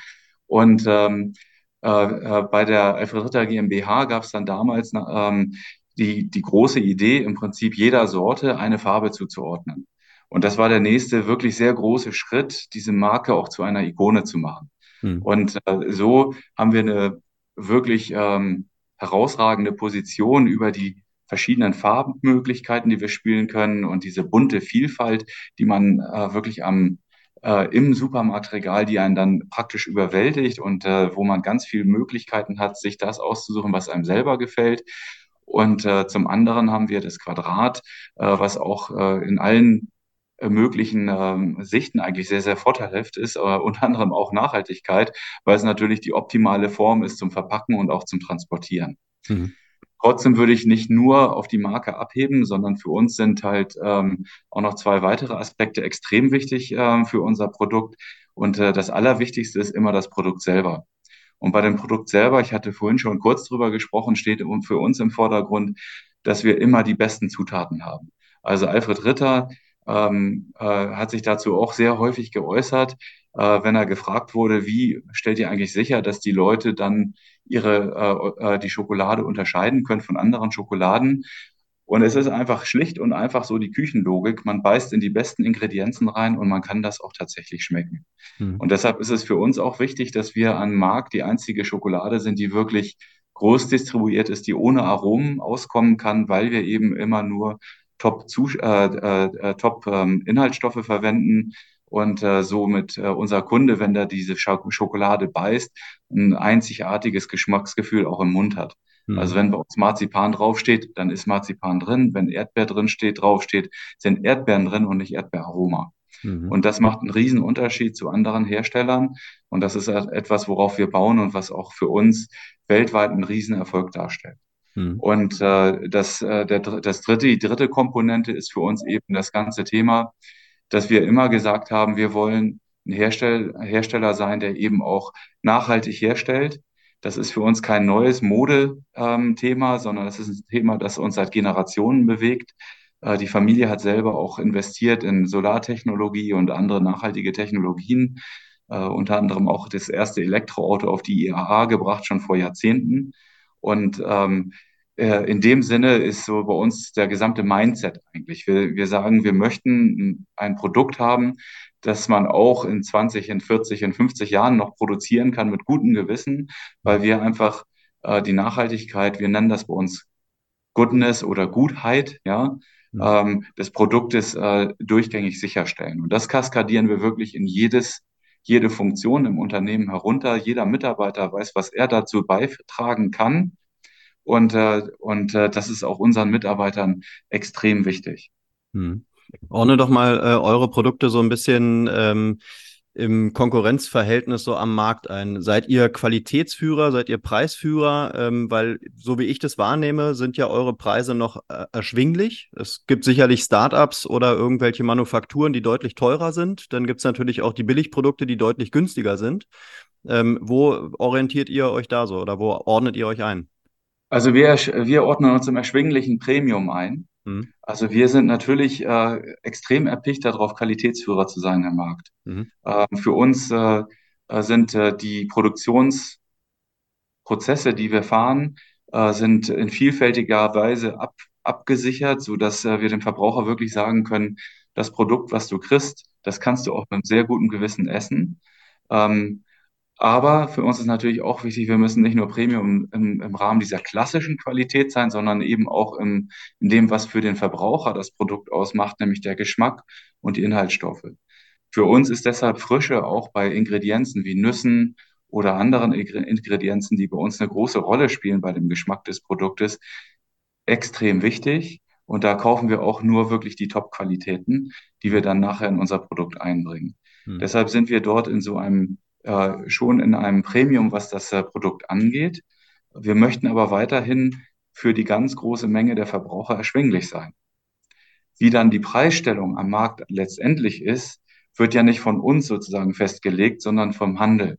B: Und ähm, äh, äh, bei der Alfred Ritter GmbH gab es dann damals ähm, die, die große Idee, im Prinzip jeder Sorte eine Farbe zuzuordnen. Und das war der nächste wirklich sehr große Schritt, diese Marke auch zu einer Ikone zu machen. Hm. Und äh, so haben wir eine wirklich ähm, herausragende Position über die verschiedenen Farbenmöglichkeiten, die wir spielen können und diese bunte Vielfalt, die man äh, wirklich am äh, im Supermarktregal, die einen dann praktisch überwältigt und äh, wo man ganz viele Möglichkeiten hat, sich das auszusuchen, was einem selber gefällt. Und äh, zum anderen haben wir das Quadrat, äh, was auch äh, in allen äh, möglichen ähm, Sichten eigentlich sehr, sehr vorteilhaft ist, äh, unter anderem auch Nachhaltigkeit, weil es natürlich die optimale Form ist zum Verpacken und auch zum Transportieren. Mhm. Trotzdem würde ich nicht nur auf die Marke abheben, sondern für uns sind halt ähm, auch noch zwei weitere Aspekte extrem wichtig ähm, für unser Produkt. Und äh, das Allerwichtigste ist immer das Produkt selber. Und bei dem Produkt selber, ich hatte vorhin schon kurz drüber gesprochen, steht für uns im Vordergrund, dass wir immer die besten Zutaten haben. Also Alfred Ritter ähm, äh, hat sich dazu auch sehr häufig geäußert, äh, wenn er gefragt wurde, wie stellt ihr eigentlich sicher, dass die Leute dann ihre äh, äh, die Schokolade unterscheiden können von anderen Schokoladen. Und es ist einfach schlicht und einfach so die Küchenlogik. Man beißt in die besten Ingredienzen rein und man kann das auch tatsächlich schmecken. Mhm. Und deshalb ist es für uns auch wichtig, dass wir am Markt die einzige Schokolade sind, die wirklich groß distribuiert ist, die ohne Aromen auskommen kann, weil wir eben immer nur Top, äh, äh, äh, Top ähm, Inhaltsstoffe verwenden, und äh, somit äh, unser Kunde, wenn der diese Schokolade beißt, ein einzigartiges Geschmacksgefühl auch im Mund hat. Mhm. Also wenn bei uns Marzipan draufsteht, dann ist Marzipan drin. Wenn Erdbeer drin steht, draufsteht, sind Erdbeeren drin und nicht Erdbeeraroma. Mhm. Und das macht einen riesen Unterschied zu anderen Herstellern. Und das ist etwas, worauf wir bauen und was auch für uns weltweit einen riesen Erfolg darstellt. Mhm. Und äh, das, äh, der, das dritte, die dritte Komponente ist für uns eben das ganze Thema dass wir immer gesagt haben, wir wollen ein Herstell Hersteller sein, der eben auch nachhaltig herstellt. Das ist für uns kein neues Modethema, sondern das ist ein Thema, das uns seit Generationen bewegt. Äh, die Familie hat selber auch investiert in Solartechnologie und andere nachhaltige Technologien, äh, unter anderem auch das erste Elektroauto auf die IAA gebracht, schon vor Jahrzehnten. Und ähm, äh, in dem Sinne ist so bei uns der gesamte Mindset eigentlich. Wir, wir sagen, wir möchten ein Produkt haben, dass man auch in 20, in 40, in 50 Jahren noch produzieren kann mit gutem Gewissen, weil wir einfach äh, die Nachhaltigkeit, wir nennen das bei uns Goodness oder Gutheit, ja, mhm. ähm, des Produktes äh, durchgängig sicherstellen. Und das kaskadieren wir wirklich in jedes, jede Funktion im Unternehmen herunter. Jeder Mitarbeiter weiß, was er dazu beitragen kann. Und, äh, und äh, das ist auch unseren Mitarbeitern extrem wichtig.
C: Hm. Ordne doch mal äh, eure Produkte so ein bisschen ähm, im Konkurrenzverhältnis so am Markt ein? Seid ihr Qualitätsführer, seid ihr Preisführer? Ähm, weil so wie ich das wahrnehme, sind ja eure Preise noch äh, erschwinglich. Es gibt sicherlich Startups oder irgendwelche Manufakturen, die deutlich teurer sind. Dann gibt es natürlich auch die Billigprodukte, die deutlich günstiger sind. Ähm, wo orientiert ihr euch da so oder wo ordnet ihr euch ein?
B: Also wir, wir ordnen uns im erschwinglichen Premium ein. Mhm. Also wir sind natürlich äh, extrem erpicht darauf, Qualitätsführer zu sein im Markt. Mhm. Äh, für uns äh, äh sind äh, die Produktionsprozesse, die wir fahren, äh, sind in vielfältiger Weise ab, abgesichert, sodass wir dem Verbraucher wirklich sagen können, das Produkt, was du kriegst, das kannst du auch mit sehr gutem Gewissen essen. Ähm, aber für uns ist natürlich auch wichtig, wir müssen nicht nur Premium im, im Rahmen dieser klassischen Qualität sein, sondern eben auch im, in dem, was für den Verbraucher das Produkt ausmacht, nämlich der Geschmack und die Inhaltsstoffe. Für uns ist deshalb Frische auch bei Ingredienzen wie Nüssen oder anderen Ingredienzen, die bei uns eine große Rolle spielen bei dem Geschmack des Produktes, extrem wichtig. Und da kaufen wir auch nur wirklich die Top-Qualitäten, die wir dann nachher in unser Produkt einbringen. Hm. Deshalb sind wir dort in so einem äh, schon in einem Premium, was das äh, Produkt angeht. Wir möchten aber weiterhin für die ganz große Menge der Verbraucher erschwinglich sein. Wie dann die Preisstellung am Markt letztendlich ist, wird ja nicht von uns sozusagen festgelegt, sondern vom Handel.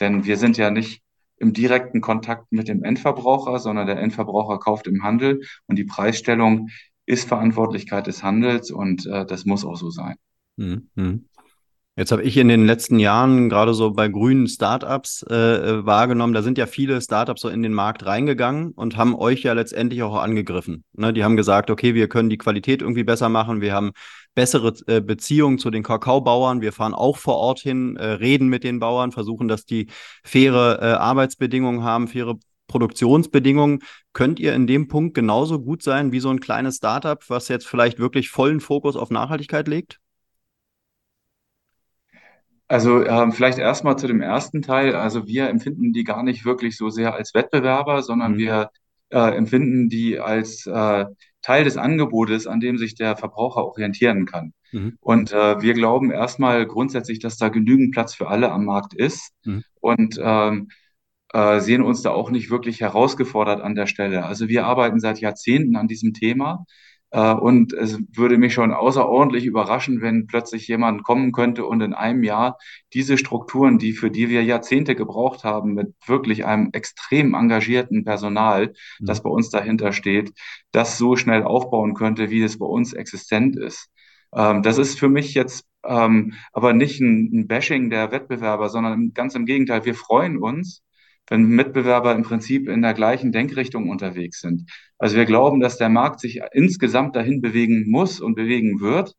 B: Denn wir sind ja nicht im direkten Kontakt mit dem Endverbraucher, sondern der Endverbraucher kauft im Handel und die Preisstellung ist Verantwortlichkeit des Handels und äh, das muss auch so sein. Mhm.
C: Jetzt habe ich in den letzten Jahren gerade so bei grünen Startups äh, äh, wahrgenommen, da sind ja viele Startups so in den Markt reingegangen und haben euch ja letztendlich auch angegriffen. Ne? Die haben gesagt, okay, wir können die Qualität irgendwie besser machen, wir haben bessere äh, Beziehungen zu den Kakaobauern, wir fahren auch vor Ort hin, äh, reden mit den Bauern, versuchen, dass die faire äh, Arbeitsbedingungen haben, faire Produktionsbedingungen. Könnt ihr in dem Punkt genauso gut sein wie so ein kleines Startup, was jetzt vielleicht wirklich vollen Fokus auf Nachhaltigkeit legt?
B: Also ähm, vielleicht erstmal zu dem ersten Teil. Also wir empfinden die gar nicht wirklich so sehr als Wettbewerber, sondern mhm. wir äh, empfinden die als äh, Teil des Angebotes, an dem sich der Verbraucher orientieren kann. Mhm. Und äh, wir glauben erstmal grundsätzlich, dass da genügend Platz für alle am Markt ist mhm. und ähm, äh, sehen uns da auch nicht wirklich herausgefordert an der Stelle. Also wir arbeiten seit Jahrzehnten an diesem Thema und es würde mich schon außerordentlich überraschen, wenn plötzlich jemand kommen könnte und in einem Jahr diese Strukturen, die für die wir Jahrzehnte gebraucht haben, mit wirklich einem extrem engagierten Personal, mhm. das bei uns dahinter steht, das so schnell aufbauen könnte, wie es bei uns existent ist. Ähm, das ist für mich jetzt ähm, aber nicht ein Bashing der Wettbewerber, sondern ganz im Gegenteil. Wir freuen uns, wenn Mitbewerber im Prinzip in der gleichen Denkrichtung unterwegs sind. Also wir glauben, dass der Markt sich insgesamt dahin bewegen muss und bewegen wird.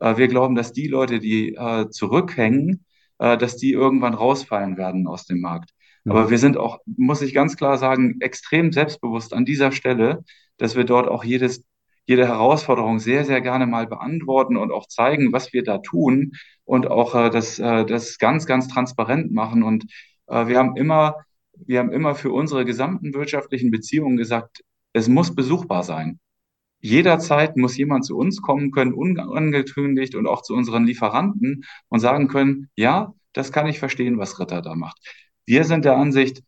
B: Äh, wir glauben, dass die Leute, die äh, zurückhängen, äh, dass die irgendwann rausfallen werden aus dem Markt. Aber wir sind auch, muss ich ganz klar sagen, extrem selbstbewusst an dieser Stelle, dass wir dort auch jedes, jede Herausforderung sehr, sehr gerne mal beantworten und auch zeigen, was wir da tun und auch das, das ganz, ganz transparent machen. Und wir haben immer wir haben immer für unsere gesamten wirtschaftlichen Beziehungen gesagt, es muss besuchbar sein. Jederzeit muss jemand zu uns kommen können, unangekündigt und auch zu unseren Lieferanten und sagen können, ja, das kann ich verstehen, was Ritter da macht. Wir sind der Ansicht,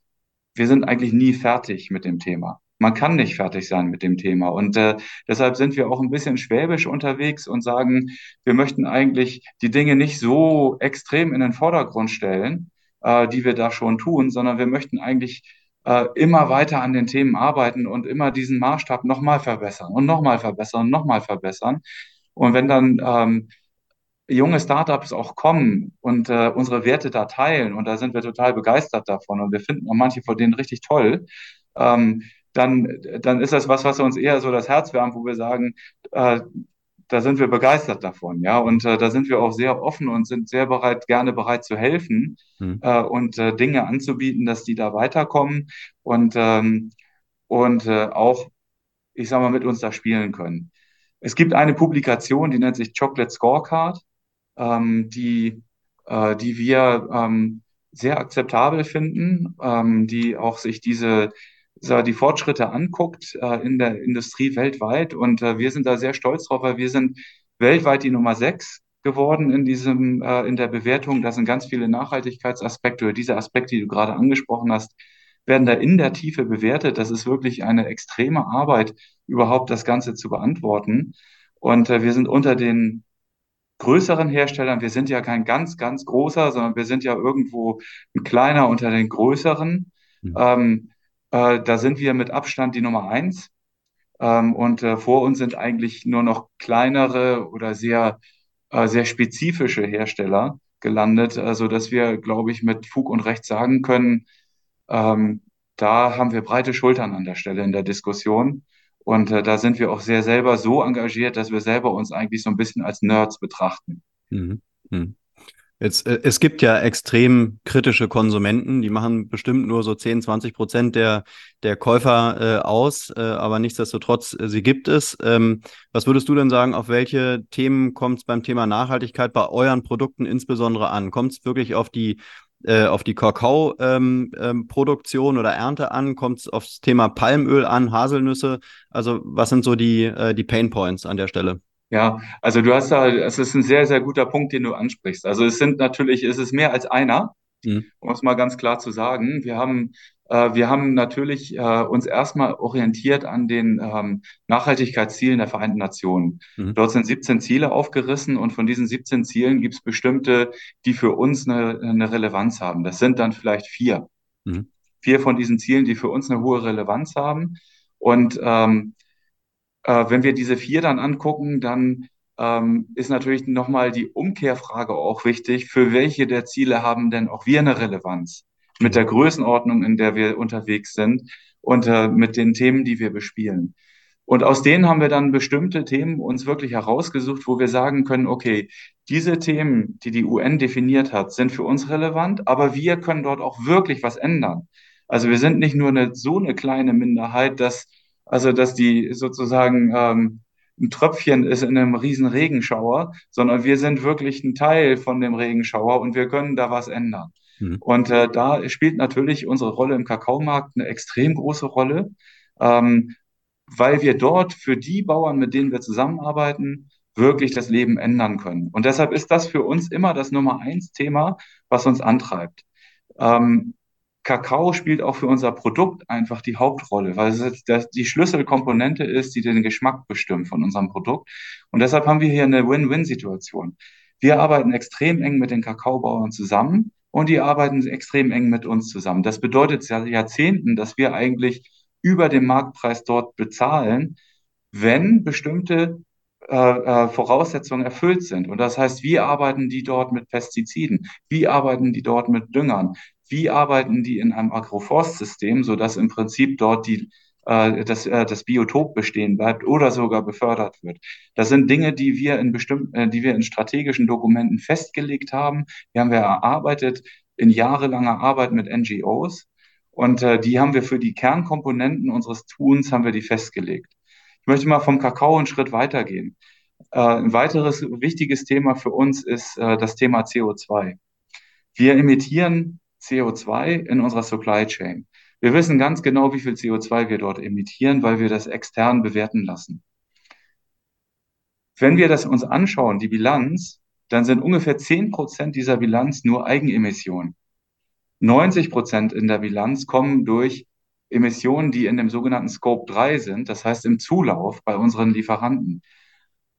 B: wir sind eigentlich nie fertig mit dem Thema. Man kann nicht fertig sein mit dem Thema. Und äh, deshalb sind wir auch ein bisschen schwäbisch unterwegs und sagen, wir möchten eigentlich die Dinge nicht so extrem in den Vordergrund stellen, äh, die wir da schon tun, sondern wir möchten eigentlich äh, immer weiter an den Themen arbeiten und immer diesen Maßstab nochmal verbessern und nochmal verbessern und nochmal verbessern. Und wenn dann ähm, junge Startups auch kommen und äh, unsere Werte da teilen, und da sind wir total begeistert davon und wir finden auch manche von denen richtig toll, ähm, dann, dann ist das was, was uns eher so das Herz wärmt, wo wir sagen, äh, da sind wir begeistert davon, ja. Und äh, da sind wir auch sehr offen und sind sehr bereit, gerne bereit zu helfen mhm. äh, und äh, Dinge anzubieten, dass die da weiterkommen und, ähm, und äh, auch, ich sag mal, mit uns da spielen können. Es gibt eine Publikation, die nennt sich Chocolate Scorecard, ähm, die, äh, die wir ähm, sehr akzeptabel finden, ähm, die auch sich diese die Fortschritte anguckt äh, in der Industrie weltweit. Und äh, wir sind da sehr stolz drauf, weil wir sind weltweit die Nummer sechs geworden in diesem, äh, in der Bewertung. Da sind ganz viele Nachhaltigkeitsaspekte oder diese Aspekte, die du gerade angesprochen hast, werden da in der Tiefe bewertet. Das ist wirklich eine extreme Arbeit, überhaupt das Ganze zu beantworten. Und wir sind unter den größeren Herstellern, wir sind ja kein ganz, ganz großer, sondern wir sind ja irgendwo ein kleiner unter den größeren. Mhm. Ähm, äh, da sind wir mit Abstand die Nummer eins. Ähm, und äh, vor uns sind eigentlich nur noch kleinere oder sehr, äh, sehr spezifische Hersteller gelandet, so also, dass wir, glaube ich, mit Fug und Recht sagen können, ähm, da haben wir breite Schultern an der Stelle in der Diskussion. Und äh, da sind wir auch sehr selber so engagiert, dass wir selber uns eigentlich so ein bisschen als Nerds betrachten. Mhm.
C: Mhm. Jetzt, äh, es gibt ja extrem kritische Konsumenten, die machen bestimmt nur so 10, 20 Prozent der, der Käufer äh, aus, äh, aber nichtsdestotrotz, äh, sie gibt es. Ähm, was würdest du denn sagen, auf welche Themen kommt es beim Thema Nachhaltigkeit bei euren Produkten insbesondere an? Kommt es wirklich auf die äh, auf die Kakao-Produktion ähm, ähm, oder Ernte an? Kommt es aufs Thema Palmöl an, Haselnüsse? Also was sind so die, äh, die Pain Points an der Stelle?
B: Ja, also du hast da, es ist ein sehr, sehr guter Punkt, den du ansprichst. Also es sind natürlich, es ist mehr als einer, mhm. um es mal ganz klar zu sagen. Wir haben, äh, wir haben natürlich äh, uns erstmal orientiert an den ähm, Nachhaltigkeitszielen der Vereinten Nationen. Mhm. Dort sind 17 Ziele aufgerissen und von diesen 17 Zielen gibt es bestimmte, die für uns eine, eine Relevanz haben. Das sind dann vielleicht vier. Mhm. Vier von diesen Zielen, die für uns eine hohe Relevanz haben. Und ähm, äh, wenn wir diese vier dann angucken, dann ähm, ist natürlich nochmal die Umkehrfrage auch wichtig, für welche der Ziele haben denn auch wir eine Relevanz mit der Größenordnung, in der wir unterwegs sind und äh, mit den Themen, die wir bespielen. Und aus denen haben wir dann bestimmte Themen uns wirklich herausgesucht, wo wir sagen können, okay, diese Themen, die die UN definiert hat, sind für uns relevant, aber wir können dort auch wirklich was ändern. Also wir sind nicht nur eine, so eine kleine Minderheit, dass also dass die sozusagen ähm, ein Tröpfchen ist in einem riesen Regenschauer, sondern wir sind wirklich ein Teil von dem Regenschauer und wir können da was ändern. Mhm. Und äh, da spielt natürlich unsere Rolle im Kakaomarkt eine extrem große Rolle, ähm, weil wir dort für die Bauern, mit denen wir zusammenarbeiten, wirklich das Leben ändern können. Und deshalb ist das für uns immer das Nummer eins Thema, was uns antreibt. Ähm, Kakao spielt auch für unser Produkt einfach die Hauptrolle, weil es die Schlüsselkomponente ist, die den Geschmack bestimmt von unserem Produkt. Und deshalb haben wir hier eine Win-Win-Situation. Wir arbeiten extrem eng mit den Kakaobauern zusammen und die arbeiten extrem eng mit uns zusammen. Das bedeutet seit Jahrzehnten, dass wir eigentlich über den Marktpreis dort bezahlen, wenn bestimmte äh, äh, Voraussetzungen erfüllt sind. Und das heißt, wie arbeiten die dort mit Pestiziden? Wie arbeiten die dort mit Düngern? Wie arbeiten die in einem Agroforstsystem, sodass im Prinzip dort die, äh, das, äh, das Biotop bestehen bleibt oder sogar befördert wird. Das sind Dinge, die wir in bestimmten, äh, die wir in strategischen Dokumenten festgelegt haben. Die haben wir erarbeitet in jahrelanger Arbeit mit NGOs. Und äh, die haben wir für die Kernkomponenten unseres Tuns haben wir die festgelegt. Ich möchte mal vom Kakao einen Schritt weitergehen. Äh, ein weiteres wichtiges Thema für uns ist äh, das Thema CO2. Wir emittieren CO2 in unserer Supply Chain. Wir wissen ganz genau, wie viel CO2 wir dort emittieren, weil wir das extern bewerten lassen. Wenn wir das uns anschauen, die Bilanz, dann sind ungefähr 10 Prozent dieser Bilanz nur Eigenemissionen. 90 Prozent in der Bilanz kommen durch Emissionen, die in dem sogenannten Scope 3 sind, das heißt im Zulauf bei unseren Lieferanten.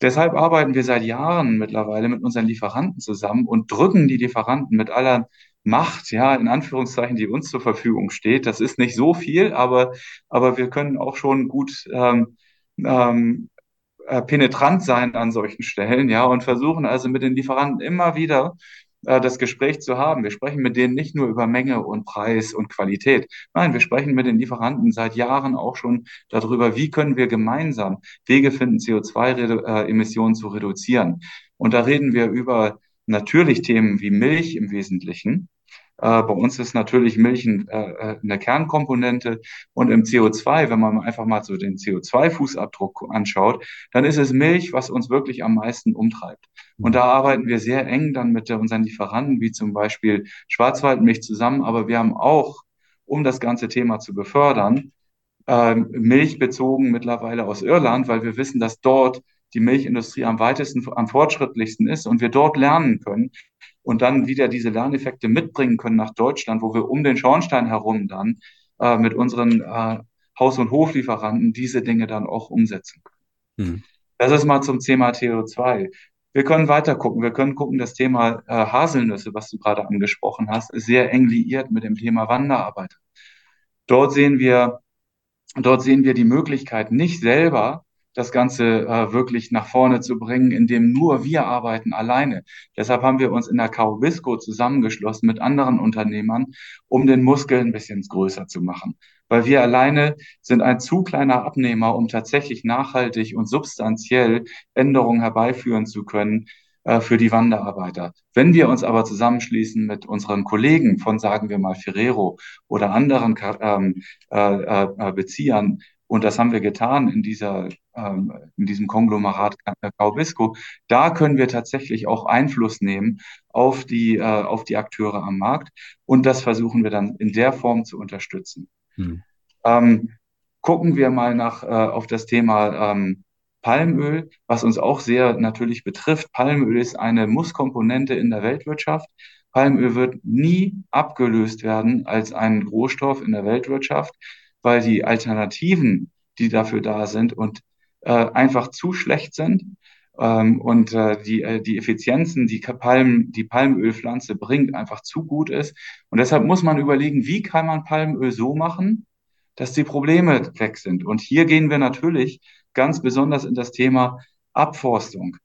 B: Deshalb arbeiten wir seit Jahren mittlerweile mit unseren Lieferanten zusammen und drücken die Lieferanten mit aller Macht, ja, in Anführungszeichen, die uns zur Verfügung steht. Das ist nicht so viel, aber, aber wir können auch schon gut ähm, ähm, äh, penetrant sein an solchen Stellen, ja, und versuchen also mit den Lieferanten immer wieder äh, das Gespräch zu haben. Wir sprechen mit denen nicht nur über Menge und Preis und Qualität. Nein, wir sprechen mit den Lieferanten seit Jahren auch schon darüber, wie können wir gemeinsam Wege finden, CO2-Emissionen zu reduzieren. Und da reden wir über natürlich Themen wie Milch im Wesentlichen, äh, bei uns ist natürlich Milch ein, äh, äh eine Kernkomponente. Und im CO2, wenn man einfach mal so den CO2-Fußabdruck anschaut, dann ist es Milch, was uns wirklich am meisten umtreibt. Und da arbeiten wir sehr eng dann mit unseren Lieferanten, wie zum Beispiel Schwarzwaldmilch zusammen, aber wir haben auch, um das ganze Thema zu befördern, äh, Milch bezogen mittlerweile aus Irland, weil wir wissen, dass dort die Milchindustrie am weitesten, am fortschrittlichsten ist und wir dort lernen können, und dann wieder diese Lerneffekte mitbringen können nach Deutschland, wo wir um den Schornstein herum dann äh, mit unseren äh, Haus- und Hoflieferanten diese Dinge dann auch umsetzen können. Mhm. Das ist mal zum Thema CO2. Wir können weiter gucken. Wir können gucken, das Thema äh, Haselnüsse, was du gerade angesprochen hast, ist sehr eng liiert mit dem Thema Wanderarbeit. Dort sehen wir, dort sehen wir die Möglichkeit, nicht selber das Ganze äh, wirklich nach vorne zu bringen, indem nur wir arbeiten alleine. Deshalb haben wir uns in der Kaubisco zusammengeschlossen mit anderen Unternehmern, um den Muskel ein bisschen größer zu machen. Weil wir alleine sind ein zu kleiner Abnehmer, um tatsächlich nachhaltig und substanziell Änderungen herbeiführen zu können äh, für die Wanderarbeiter. Wenn wir uns aber zusammenschließen mit unseren Kollegen von, sagen wir mal, Ferrero oder anderen ähm, äh, äh, Beziehern, und das haben wir getan in dieser, ähm, in diesem Konglomerat Kaubisco. Da können wir tatsächlich auch Einfluss nehmen auf die, äh, auf die Akteure am Markt. Und das versuchen wir dann in der Form zu unterstützen. Hm. Ähm, gucken wir mal nach, äh, auf das Thema ähm, Palmöl, was uns auch sehr natürlich betrifft. Palmöl ist eine Musskomponente in der Weltwirtschaft. Palmöl wird nie abgelöst werden als ein Rohstoff in der Weltwirtschaft weil die Alternativen, die dafür da sind und äh, einfach zu schlecht sind ähm, und äh, die, äh, die Effizienzen, die Palm, die Palmölpflanze bringt, einfach zu gut ist. Und deshalb muss man überlegen, wie kann man Palmöl so machen, dass die Probleme weg sind. Und hier gehen wir natürlich ganz besonders in das Thema Abforstung.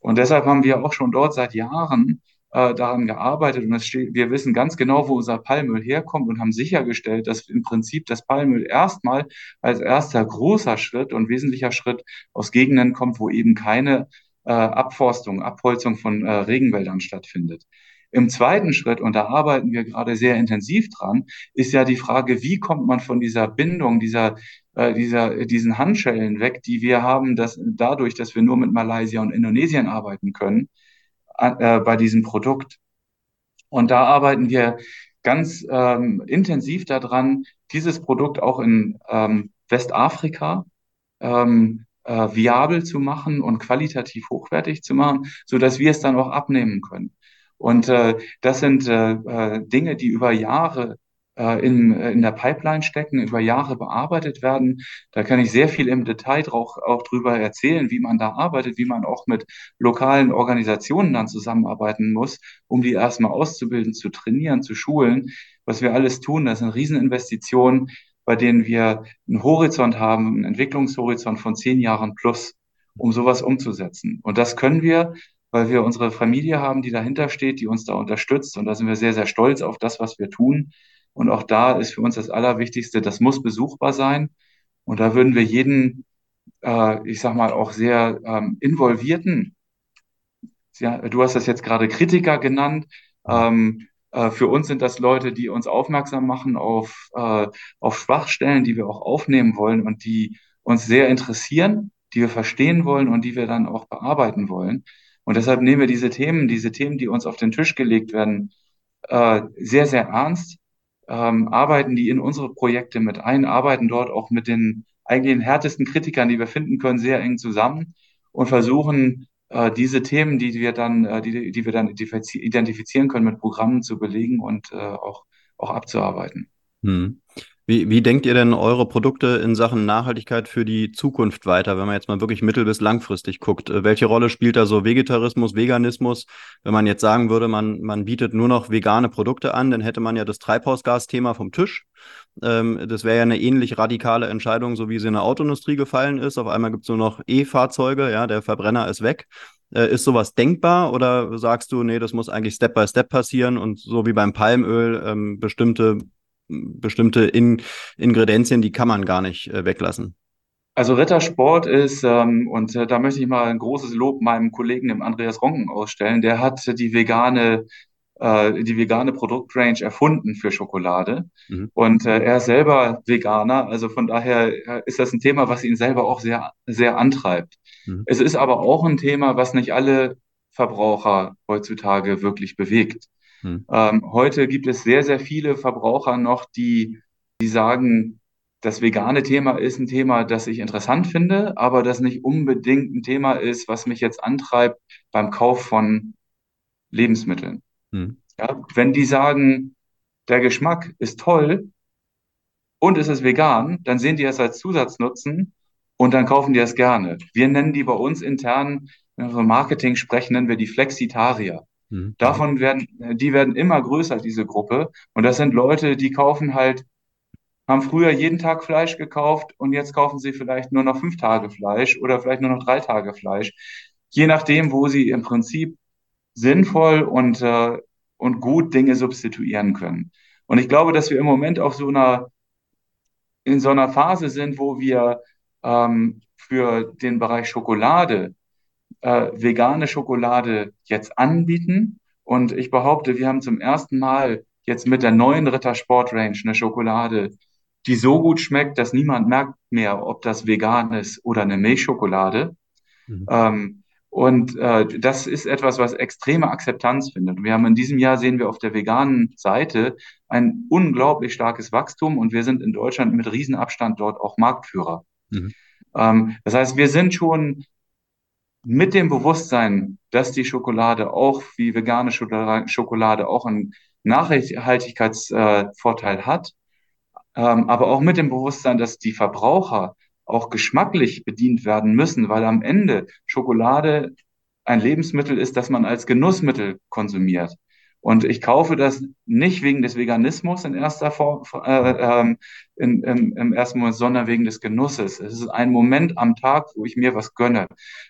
B: Und deshalb haben wir auch schon dort seit Jahren äh, daran gearbeitet und steht, wir wissen ganz genau, wo unser Palmöl herkommt und haben sichergestellt, dass im Prinzip das Palmöl erstmal als erster großer Schritt und wesentlicher Schritt aus Gegenden kommt, wo eben keine äh, Abforstung, Abholzung von äh, Regenwäldern stattfindet. Im zweiten Schritt, und da arbeiten wir gerade sehr intensiv dran, ist ja die Frage, wie kommt man von dieser Bindung, dieser, äh, dieser, diesen Handschellen weg, die wir haben, dass dadurch, dass wir nur mit Malaysia und Indonesien arbeiten können, äh, bei diesem Produkt. Und da arbeiten wir ganz ähm, intensiv daran, dieses Produkt auch in ähm, Westafrika ähm, äh, viabel zu machen und qualitativ hochwertig zu machen, so dass wir es dann auch abnehmen können. Und äh, das sind äh, äh Dinge, die über Jahre in, äh, in der Pipeline stecken, über Jahre bearbeitet werden. Da kann ich sehr viel im Detail auch, auch drüber erzählen, wie man da arbeitet, wie man auch mit lokalen Organisationen dann zusammenarbeiten muss, um die erstmal auszubilden, zu trainieren, zu schulen. Was wir alles tun, das sind Rieseninvestitionen, bei denen wir einen Horizont haben, einen Entwicklungshorizont von zehn Jahren plus, um sowas umzusetzen. Und das können wir, weil wir unsere Familie haben, die dahinter steht, die uns da unterstützt. Und da sind wir sehr, sehr stolz auf das, was wir tun. Und auch da ist für uns das Allerwichtigste, das muss besuchbar sein. Und da würden wir jeden, äh, ich sag mal, auch sehr ähm, involvierten, ja, du hast das jetzt gerade Kritiker genannt, ähm, äh, für uns sind das Leute, die uns aufmerksam machen auf, äh, auf Schwachstellen, die wir auch aufnehmen wollen und die uns sehr interessieren, die wir verstehen wollen und die wir dann auch bearbeiten wollen. Und deshalb nehmen wir diese Themen, diese Themen, die uns auf den Tisch gelegt werden, äh, sehr, sehr ernst ähm, arbeiten die in unsere Projekte mit ein, arbeiten dort auch mit den eigentlich härtesten Kritikern, die wir finden können, sehr eng zusammen und versuchen, äh, diese Themen, die wir dann, äh, die, die wir dann identifizieren können, mit Programmen zu belegen und äh, auch, auch abzuarbeiten.
C: Hm. Wie, wie denkt ihr denn eure Produkte in Sachen Nachhaltigkeit für die Zukunft weiter, wenn man jetzt mal wirklich mittel- bis langfristig guckt? Äh, welche Rolle spielt da so Vegetarismus, Veganismus? Wenn man jetzt sagen würde, man, man bietet nur noch vegane Produkte an, dann hätte man ja das Treibhausgasthema vom Tisch. Ähm, das wäre ja eine ähnlich radikale Entscheidung, so wie sie in der Autoindustrie gefallen ist. Auf einmal gibt es nur noch E-Fahrzeuge, ja, der Verbrenner ist weg. Äh, ist sowas denkbar oder sagst du, nee, das muss eigentlich Step by Step passieren und so wie beim Palmöl ähm, bestimmte, bestimmte In Ingredienzien, die kann man gar nicht äh, weglassen?
B: Also Rittersport ist, ähm, und äh, da möchte ich mal ein großes Lob meinem Kollegen, dem Andreas Ronken, ausstellen. Der hat die vegane, äh, die vegane Produktrange erfunden für Schokolade. Mhm. Und äh, er ist selber Veganer, also von daher äh, ist das ein Thema, was ihn selber auch sehr, sehr antreibt. Mhm. Es ist aber auch ein Thema, was nicht alle Verbraucher heutzutage wirklich bewegt. Mhm. Ähm, heute gibt es sehr, sehr viele Verbraucher noch, die, die sagen, das vegane Thema ist ein Thema, das ich interessant finde, aber das nicht unbedingt ein Thema ist, was mich jetzt antreibt beim Kauf von Lebensmitteln. Hm. Ja, wenn die sagen, der Geschmack ist toll und es ist vegan, dann sehen die es als Zusatznutzen und dann kaufen die es gerne. Wir nennen die bei uns intern, wenn wir von Marketing sprechen, nennen wir die Flexitarier. Hm. Davon werden, die werden immer größer, diese Gruppe. Und das sind Leute, die kaufen halt haben früher jeden Tag Fleisch gekauft und jetzt kaufen sie vielleicht nur noch fünf Tage Fleisch oder vielleicht nur noch drei Tage Fleisch. Je nachdem, wo sie im Prinzip sinnvoll und, äh, und gut Dinge substituieren können. Und ich glaube, dass wir im Moment auf so einer, in so einer Phase sind, wo wir ähm, für den Bereich Schokolade äh, vegane Schokolade jetzt anbieten. Und ich behaupte, wir haben zum ersten Mal jetzt mit der neuen Ritter Sport Range eine Schokolade, die so gut schmeckt, dass niemand merkt mehr, ob das vegan ist oder eine Milchschokolade. Mhm. Ähm, und äh, das ist etwas, was extreme Akzeptanz findet. Wir haben in diesem Jahr sehen wir auf der veganen Seite ein unglaublich starkes Wachstum und wir sind in Deutschland mit Riesenabstand dort auch Marktführer. Mhm. Ähm, das heißt, wir sind schon mit dem Bewusstsein, dass die Schokolade auch wie vegane Schokolade auch einen Nachhaltigkeitsvorteil hat, ähm, aber auch mit dem Bewusstsein, dass die Verbraucher auch geschmacklich bedient werden müssen, weil am Ende Schokolade ein Lebensmittel ist, das man als Genussmittel konsumiert. Und ich kaufe das nicht wegen des Veganismus in erster Form, äh, ähm, in, im, im ersten Moment, sondern wegen des Genusses. Es ist ein Moment am Tag, wo ich mir was gönne.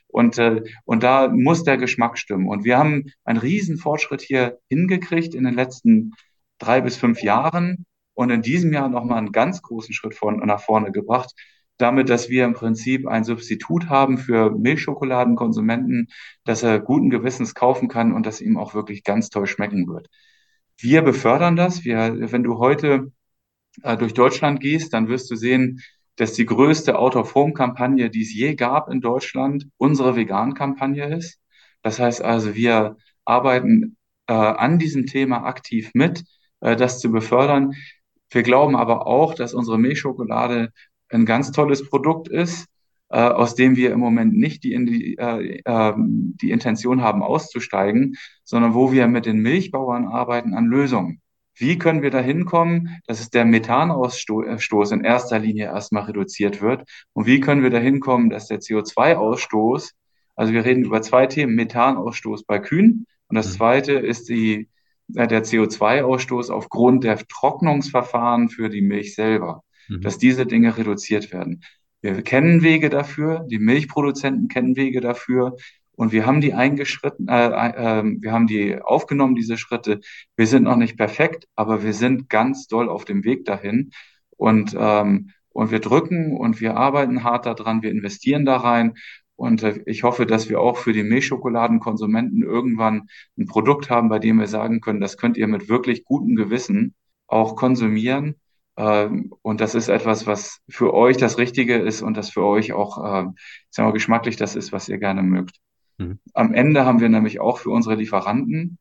B: Und, äh, und da muss der Geschmack stimmen. Und wir haben einen riesen Fortschritt hier hingekriegt in den letzten drei bis fünf Jahren und in diesem Jahr nochmal einen ganz großen Schritt von, nach vorne gebracht, damit, dass wir im Prinzip ein Substitut haben für Milchschokoladenkonsumenten, dass er guten Gewissens kaufen kann und das ihm auch wirklich ganz toll schmecken wird. Wir befördern das. Wir, wenn du heute äh, durch Deutschland gehst, dann wirst du sehen, dass die größte Out-of-Home-Kampagne, die es je gab in Deutschland, unsere Vegan-Kampagne ist. Das heißt also, wir arbeiten äh, an diesem Thema aktiv mit, äh, das zu befördern. Wir glauben aber auch, dass unsere Milchschokolade ein ganz tolles Produkt ist, äh, aus dem wir im Moment nicht die, die, äh, äh, die Intention haben, auszusteigen, sondern wo wir mit den Milchbauern arbeiten an Lösungen. Wie können wir da hinkommen, dass es der Methanausstoß in erster Linie erstmal reduziert wird? Und wie können wir da hinkommen, dass der CO2-Ausstoß, also wir reden über zwei Themen, Methanausstoß bei Kühen und das mhm. zweite ist die äh, der CO2-Ausstoß aufgrund der Trocknungsverfahren für die Milch selber, mhm. dass diese Dinge reduziert werden. Wir kennen Wege dafür, die Milchproduzenten kennen Wege dafür und wir haben die eingeschritten, äh, äh, wir haben die aufgenommen, diese Schritte. Wir sind noch nicht perfekt, aber wir sind ganz doll auf dem Weg dahin und ähm, und wir drücken und wir arbeiten hart daran, wir investieren da rein und äh, ich hoffe, dass wir auch für die Milchschokoladenkonsumenten irgendwann ein Produkt haben, bei dem wir sagen können, das könnt ihr mit wirklich gutem Gewissen auch konsumieren. Ähm, und das ist etwas, was für euch das Richtige ist und das für euch auch, ähm, ich sag mal, geschmacklich das ist, was ihr gerne mögt. Mhm. Am Ende haben wir nämlich auch für unsere Lieferanten,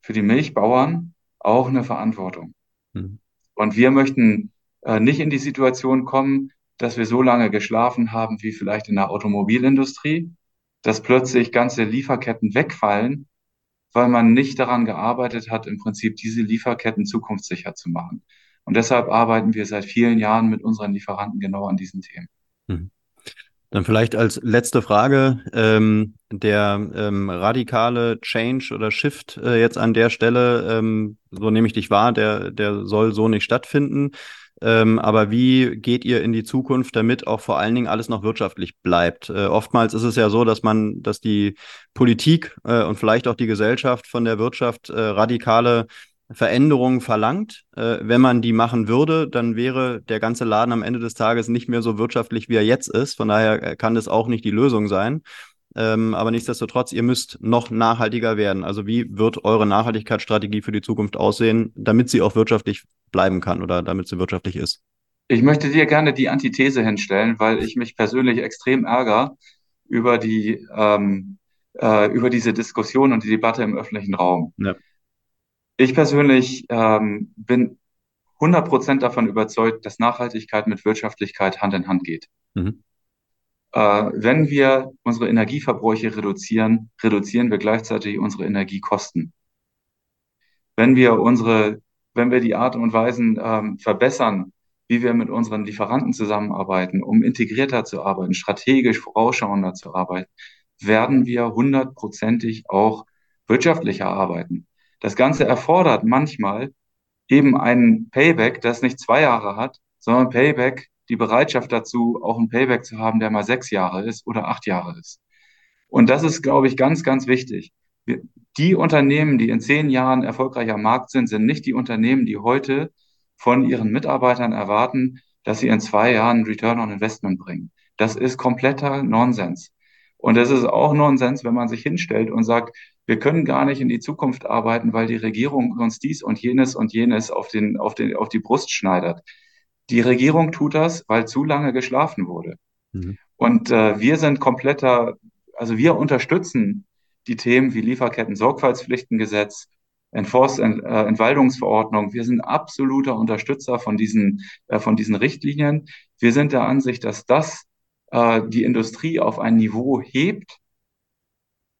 B: für die Milchbauern auch eine Verantwortung. Mhm. Und wir möchten äh, nicht in die Situation kommen, dass wir so lange geschlafen haben wie vielleicht in der Automobilindustrie, dass plötzlich ganze Lieferketten wegfallen, weil man nicht daran gearbeitet hat, im Prinzip diese Lieferketten zukunftssicher zu machen. Und deshalb arbeiten wir seit vielen Jahren mit unseren Lieferanten genau an diesen Themen. Hm.
C: Dann vielleicht als letzte Frage, ähm, der ähm, radikale Change oder Shift äh, jetzt an der Stelle, ähm, so nehme ich dich wahr, der, der soll so nicht stattfinden. Ähm, aber wie geht ihr in die Zukunft, damit auch vor allen Dingen alles noch wirtschaftlich bleibt? Äh, oftmals ist es ja so, dass man, dass die Politik äh, und vielleicht auch die Gesellschaft von der Wirtschaft äh, radikale Veränderungen verlangt. Äh, wenn man die machen würde, dann wäre der ganze Laden am Ende des Tages nicht mehr so wirtschaftlich, wie er jetzt ist. Von daher äh, kann das auch nicht die Lösung sein. Ähm, aber nichtsdestotrotz, ihr müsst noch nachhaltiger werden. Also wie wird eure Nachhaltigkeitsstrategie für die Zukunft aussehen, damit sie auch wirtschaftlich bleiben kann oder damit sie wirtschaftlich ist?
B: Ich möchte dir gerne die Antithese hinstellen, weil ich mich persönlich extrem ärgere über die ähm, äh, über diese Diskussion und die Debatte im öffentlichen Raum. Ja. Ich persönlich ähm, bin 100% davon überzeugt, dass Nachhaltigkeit mit Wirtschaftlichkeit Hand in Hand geht. Mhm. Äh, wenn wir unsere Energieverbräuche reduzieren, reduzieren wir gleichzeitig unsere Energiekosten. Wenn wir unsere, wenn wir die Art und Weisen ähm, verbessern, wie wir mit unseren Lieferanten zusammenarbeiten, um integrierter zu arbeiten, strategisch vorausschauender zu arbeiten, werden wir hundertprozentig auch wirtschaftlicher arbeiten. Das Ganze erfordert manchmal eben ein Payback, das nicht zwei Jahre hat, sondern Payback, die Bereitschaft dazu, auch ein Payback zu haben, der mal sechs Jahre ist oder acht Jahre ist. Und das ist, glaube ich, ganz, ganz wichtig. Die Unternehmen, die in zehn Jahren erfolgreicher am Markt sind, sind nicht die Unternehmen, die heute von ihren Mitarbeitern erwarten, dass sie in zwei Jahren Return on Investment bringen. Das ist kompletter Nonsens. Und es ist auch Nonsens, wenn man sich hinstellt und sagt, wir können gar nicht in die Zukunft arbeiten, weil die Regierung uns dies und jenes und jenes auf, den, auf, den, auf die Brust schneidert. Die Regierung tut das, weil zu lange geschlafen wurde. Mhm. Und äh, wir sind kompletter, also wir unterstützen die Themen wie Lieferketten-Sorgfaltspflichtengesetz, Enforced Ent, äh, Entwaldungsverordnung. Wir sind absoluter Unterstützer von diesen, äh, von diesen Richtlinien. Wir sind der Ansicht, dass das äh, die Industrie auf ein Niveau hebt,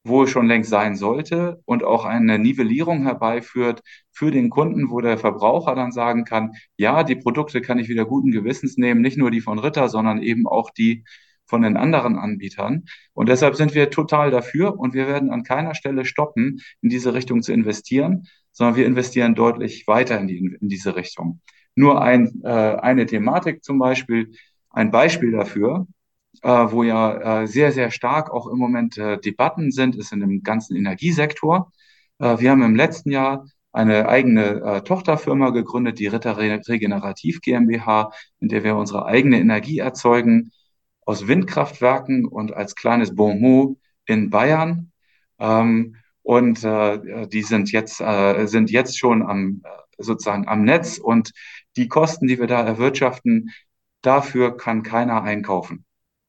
B: wo es schon längst sein sollte und auch eine Nivellierung herbeiführt für den Kunden, wo der Verbraucher dann sagen kann, ja, die Produkte kann ich wieder guten Gewissens nehmen, nicht nur die von Ritter, sondern eben auch die von den anderen Anbietern. Und deshalb sind wir total dafür und wir werden an keiner Stelle stoppen, in diese Richtung zu investieren, sondern wir investieren deutlich weiter in, die, in diese Richtung. Nur ein, äh, eine Thematik zum Beispiel, ein Beispiel dafür, äh, wo ja äh, sehr, sehr stark auch im Moment äh, Debatten sind, ist in dem ganzen Energiesektor. Äh, wir haben im letzten Jahr eine eigene äh, Tochterfirma gegründet, die Ritter Regenerativ GmbH, in der wir unsere eigene Energie erzeugen aus Windkraftwerken und als kleines Bonmot in Bayern. Ähm, und äh, die sind jetzt, äh, sind jetzt schon am, sozusagen am Netz und die Kosten, die wir da erwirtschaften, dafür kann keiner einkaufen.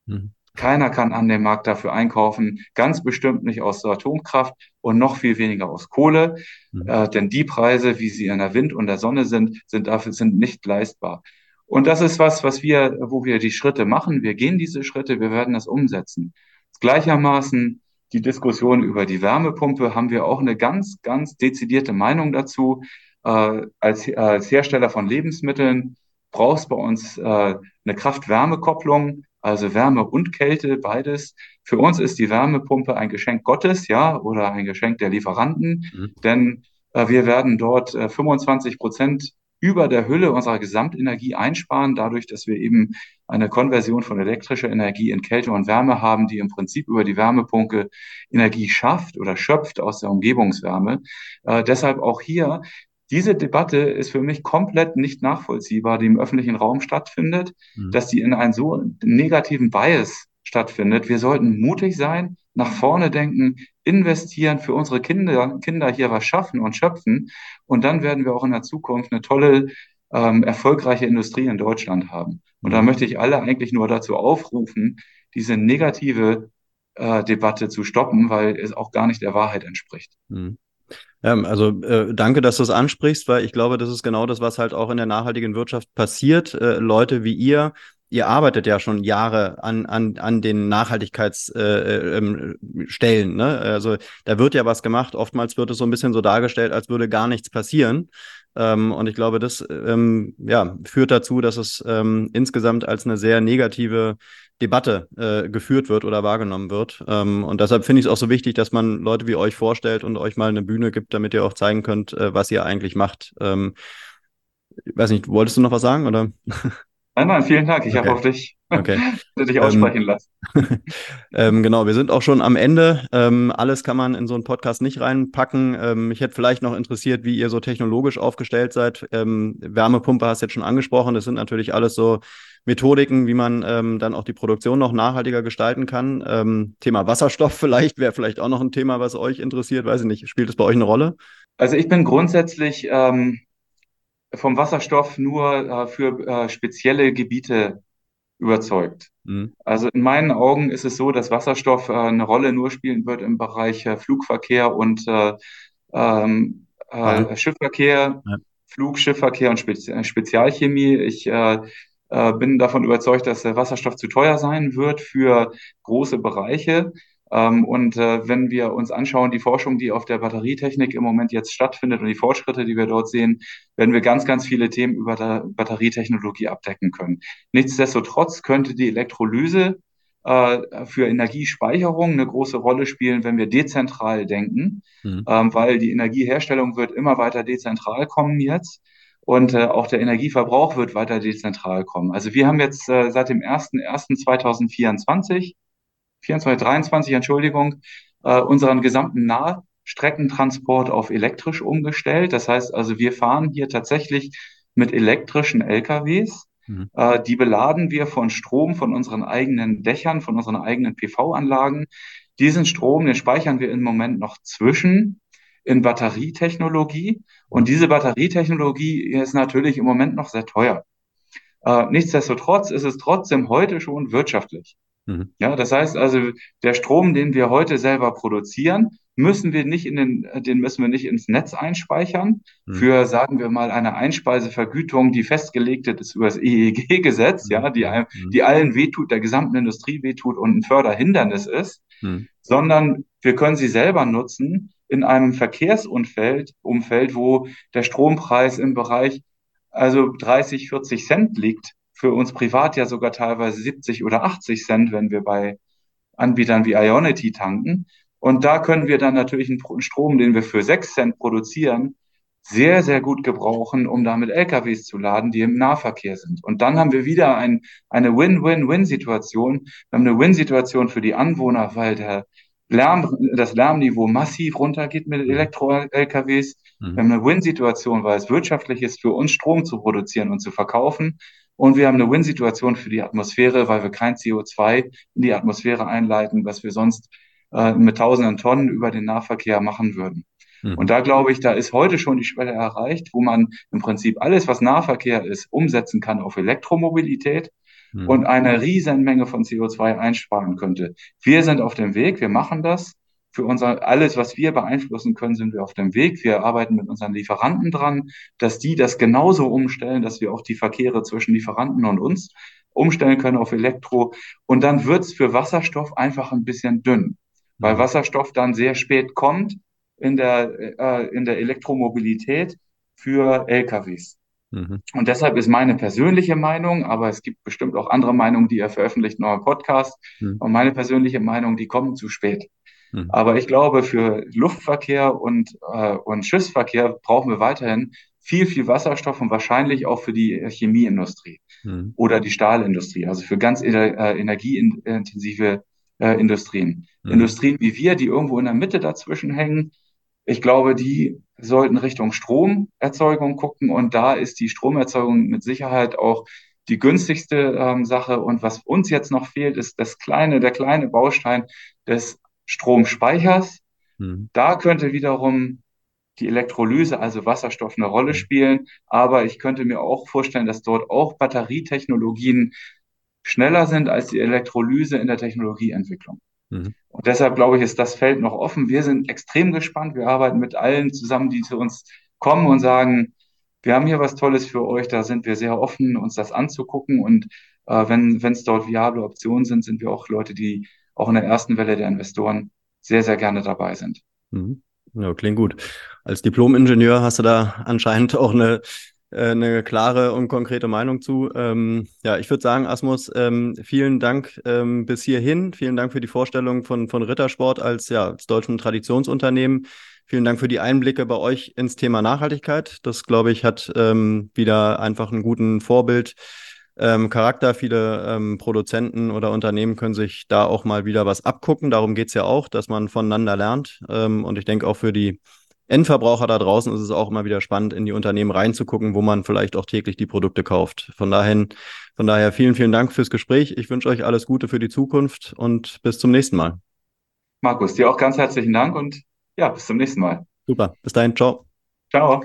B: Mhm. Keiner kann an dem Markt dafür einkaufen, ganz bestimmt nicht aus der Atomkraft und noch viel weniger aus Kohle, mhm. äh, denn die Preise, wie sie in der Wind und der Sonne sind, sind dafür sind nicht leistbar. Und das ist was, was wir, wo wir die Schritte machen. Wir gehen diese Schritte, wir werden das umsetzen. Gleichermaßen die Diskussion über die Wärmepumpe haben wir auch eine ganz, ganz dezidierte Meinung dazu. Äh, als, als Hersteller von Lebensmitteln brauchst bei uns äh, eine Kraft-Wärme-Kopplung also Wärme und Kälte, beides. Für uns ist die Wärmepumpe ein Geschenk Gottes, ja, oder ein Geschenk der Lieferanten, mhm. denn äh, wir werden dort äh, 25 Prozent über der Hülle unserer Gesamtenergie einsparen, dadurch, dass wir eben eine Konversion von elektrischer Energie in Kälte und Wärme haben, die im Prinzip über die Wärmepumpe Energie schafft oder schöpft aus der Umgebungswärme. Äh, deshalb auch hier diese Debatte ist für mich komplett nicht nachvollziehbar, die im öffentlichen Raum stattfindet, mhm. dass die in einem so negativen Bias stattfindet. Wir sollten mutig sein, nach vorne denken, investieren, für unsere Kinder, Kinder hier was schaffen und schöpfen. Und dann werden wir auch in der Zukunft eine tolle, ähm, erfolgreiche Industrie in Deutschland haben. Und da mhm. möchte ich alle eigentlich nur dazu aufrufen, diese negative äh, Debatte zu stoppen, weil es auch gar nicht der Wahrheit entspricht.
C: Mhm. Ja, also äh, danke, dass du es ansprichst, weil ich glaube, das ist genau das, was halt auch in der nachhaltigen Wirtschaft passiert. Äh, Leute wie ihr, ihr arbeitet ja schon Jahre an, an, an den Nachhaltigkeitsstellen. Äh, ähm, ne? Also da wird ja was gemacht. Oftmals wird es so ein bisschen so dargestellt, als würde gar nichts passieren. Ähm, und ich glaube, das ähm, ja, führt dazu, dass es ähm, insgesamt als eine sehr negative Debatte äh, geführt wird oder wahrgenommen wird. Ähm, und deshalb finde ich es auch so wichtig, dass man Leute wie euch vorstellt und euch mal eine Bühne gibt, damit ihr auch zeigen könnt, äh, was ihr eigentlich macht. Ähm, ich weiß nicht, wolltest du noch was sagen oder?
B: Nein, nein, vielen Dank. Ich okay. habe auf dich, okay. dich aussprechen ähm, lassen.
C: ähm, genau, wir sind auch schon am Ende. Ähm, alles kann man in so einen Podcast nicht reinpacken. Ähm, mich hätte vielleicht noch interessiert, wie ihr so technologisch aufgestellt seid. Ähm, Wärmepumpe hast du jetzt schon angesprochen. Das sind natürlich alles so Methodiken, wie man ähm, dann auch die Produktion noch nachhaltiger gestalten kann. Thema Wasserstoff vielleicht wäre vielleicht auch noch ein Thema, was euch interessiert. Weiß ich nicht, spielt es bei euch eine Rolle?
B: Also ich bin grundsätzlich ähm, vom Wasserstoff nur äh, für äh, spezielle Gebiete überzeugt. Mhm. Also in meinen Augen ist es so, dass Wasserstoff äh, eine Rolle nur spielen wird im Bereich äh, Flugverkehr und äh, ähm, äh, Schiffverkehr, ja. Flug, Schiffverkehr und Spezi Spezialchemie. Ich äh, äh, bin davon überzeugt, dass Wasserstoff zu teuer sein wird für große Bereiche. Ähm, und äh, wenn wir uns anschauen, die Forschung, die auf der Batterietechnik im Moment jetzt stattfindet und die Fortschritte, die wir dort sehen, werden wir ganz, ganz viele Themen über der Batterietechnologie abdecken können. Nichtsdestotrotz könnte die Elektrolyse äh, für Energiespeicherung eine große Rolle spielen, wenn wir dezentral denken, mhm. ähm, weil die Energieherstellung wird immer weiter dezentral kommen jetzt. Und äh, auch der Energieverbrauch wird weiter dezentral kommen. Also wir haben jetzt äh, seit dem 01.01.2024 24, 23, Entschuldigung, äh, unseren gesamten Nahstreckentransport auf elektrisch umgestellt. Das heißt also, wir fahren hier tatsächlich mit elektrischen LKWs. Mhm. Äh, die beladen wir von Strom von unseren eigenen Dächern, von unseren eigenen PV-Anlagen. Diesen Strom, den speichern wir im Moment noch zwischen in Batterietechnologie. Und diese Batterietechnologie ist natürlich im Moment noch sehr teuer. Äh, nichtsdestotrotz ist es trotzdem heute schon wirtschaftlich. Mhm. Ja, das heißt also, der Strom, den wir heute selber produzieren, müssen wir nicht in den, den müssen wir nicht ins Netz einspeichern mhm. für, sagen wir mal, eine Einspeisevergütung, die festgelegt ist über das EEG-Gesetz, ja, die, mhm. die allen wehtut, der gesamten Industrie wehtut und ein Förderhindernis ist, mhm. sondern wir können sie selber nutzen in einem Verkehrsumfeld, Umfeld, wo der Strompreis im Bereich also 30, 40 Cent liegt für uns privat ja sogar teilweise 70 oder 80 Cent, wenn wir bei Anbietern wie Ionity tanken. Und da können wir dann natürlich einen Strom, den wir für 6 Cent produzieren, sehr, sehr gut gebrauchen, um damit LKWs zu laden, die im Nahverkehr sind. Und dann haben wir wieder ein, eine Win-Win-Win-Situation. Wir haben eine Win-Situation für die Anwohner, weil der Lärm, das Lärmniveau massiv runtergeht mit Elektro-LKWs. Mhm. Wir haben eine Win-Situation, weil es wirtschaftlich ist, für uns Strom zu produzieren und zu verkaufen. Und wir haben eine Win-Situation für die Atmosphäre, weil wir kein CO2 in die Atmosphäre einleiten, was wir sonst äh, mit tausenden Tonnen über den Nahverkehr machen würden. Mhm. Und da glaube ich, da ist heute schon die Schwelle erreicht, wo man im Prinzip alles, was Nahverkehr ist, umsetzen kann auf Elektromobilität mhm. und eine riesen Menge von CO2 einsparen könnte. Wir sind auf dem Weg, wir machen das für unser, alles, was wir beeinflussen können, sind wir auf dem Weg. Wir arbeiten mit unseren Lieferanten dran, dass die das genauso umstellen, dass wir auch die Verkehre zwischen Lieferanten und uns umstellen können auf Elektro. Und dann wird's für Wasserstoff einfach ein bisschen dünn, weil mhm. Wasserstoff dann sehr spät kommt in der, äh, in der Elektromobilität für LKWs. Mhm. Und deshalb ist meine persönliche Meinung, aber es gibt bestimmt auch andere Meinungen, die er veröffentlicht in eurem Podcast. Mhm. Und meine persönliche Meinung, die kommen zu spät. Mhm. Aber ich glaube, für Luftverkehr und, äh, und Schiffsverkehr brauchen wir weiterhin viel, viel Wasserstoff und wahrscheinlich auch für die Chemieindustrie mhm. oder die Stahlindustrie, also für ganz äh, energieintensive äh, Industrien. Mhm. Industrien wie wir, die irgendwo in der Mitte dazwischen hängen, ich glaube, die sollten Richtung Stromerzeugung gucken und da ist die Stromerzeugung mit Sicherheit auch die günstigste ähm, Sache. Und was uns jetzt noch fehlt, ist das kleine, der kleine Baustein des Stromspeichers. Mhm. Da könnte wiederum die Elektrolyse, also Wasserstoff, eine Rolle mhm. spielen. Aber ich könnte mir auch vorstellen, dass dort auch Batterietechnologien schneller sind als die Elektrolyse in der Technologieentwicklung. Mhm. Und deshalb glaube ich, ist das Feld noch offen. Wir sind extrem gespannt. Wir arbeiten mit allen zusammen, die zu uns kommen und sagen, wir haben hier was Tolles für euch. Da sind wir sehr offen, uns das anzugucken. Und äh, wenn es dort viable Optionen sind, sind wir auch Leute, die auch in der ersten Welle der Investoren sehr, sehr gerne dabei sind.
C: Mhm. Ja, klingt gut. Als Diplom-Ingenieur hast du da anscheinend auch eine, äh, eine klare und konkrete Meinung zu. Ähm, ja, ich würde sagen, Asmus, ähm, vielen Dank ähm, bis hierhin. Vielen Dank für die Vorstellung von, von Rittersport als, ja, als deutschen Traditionsunternehmen. Vielen Dank für die Einblicke bei euch ins Thema Nachhaltigkeit. Das, glaube ich, hat ähm, wieder einfach einen guten Vorbild. Ähm, Charakter. Viele ähm, Produzenten oder Unternehmen können sich da auch mal wieder was abgucken. Darum geht es ja auch, dass man voneinander lernt. Ähm, und ich denke auch für die Endverbraucher da draußen ist es auch immer wieder spannend, in die Unternehmen reinzugucken, wo man vielleicht auch täglich die Produkte kauft. Von daher, von daher vielen, vielen Dank fürs Gespräch. Ich wünsche euch alles Gute für die Zukunft und bis zum nächsten Mal.
B: Markus, dir auch ganz herzlichen Dank und ja, bis zum nächsten Mal.
C: Super. Bis dahin. Ciao.
B: Ciao.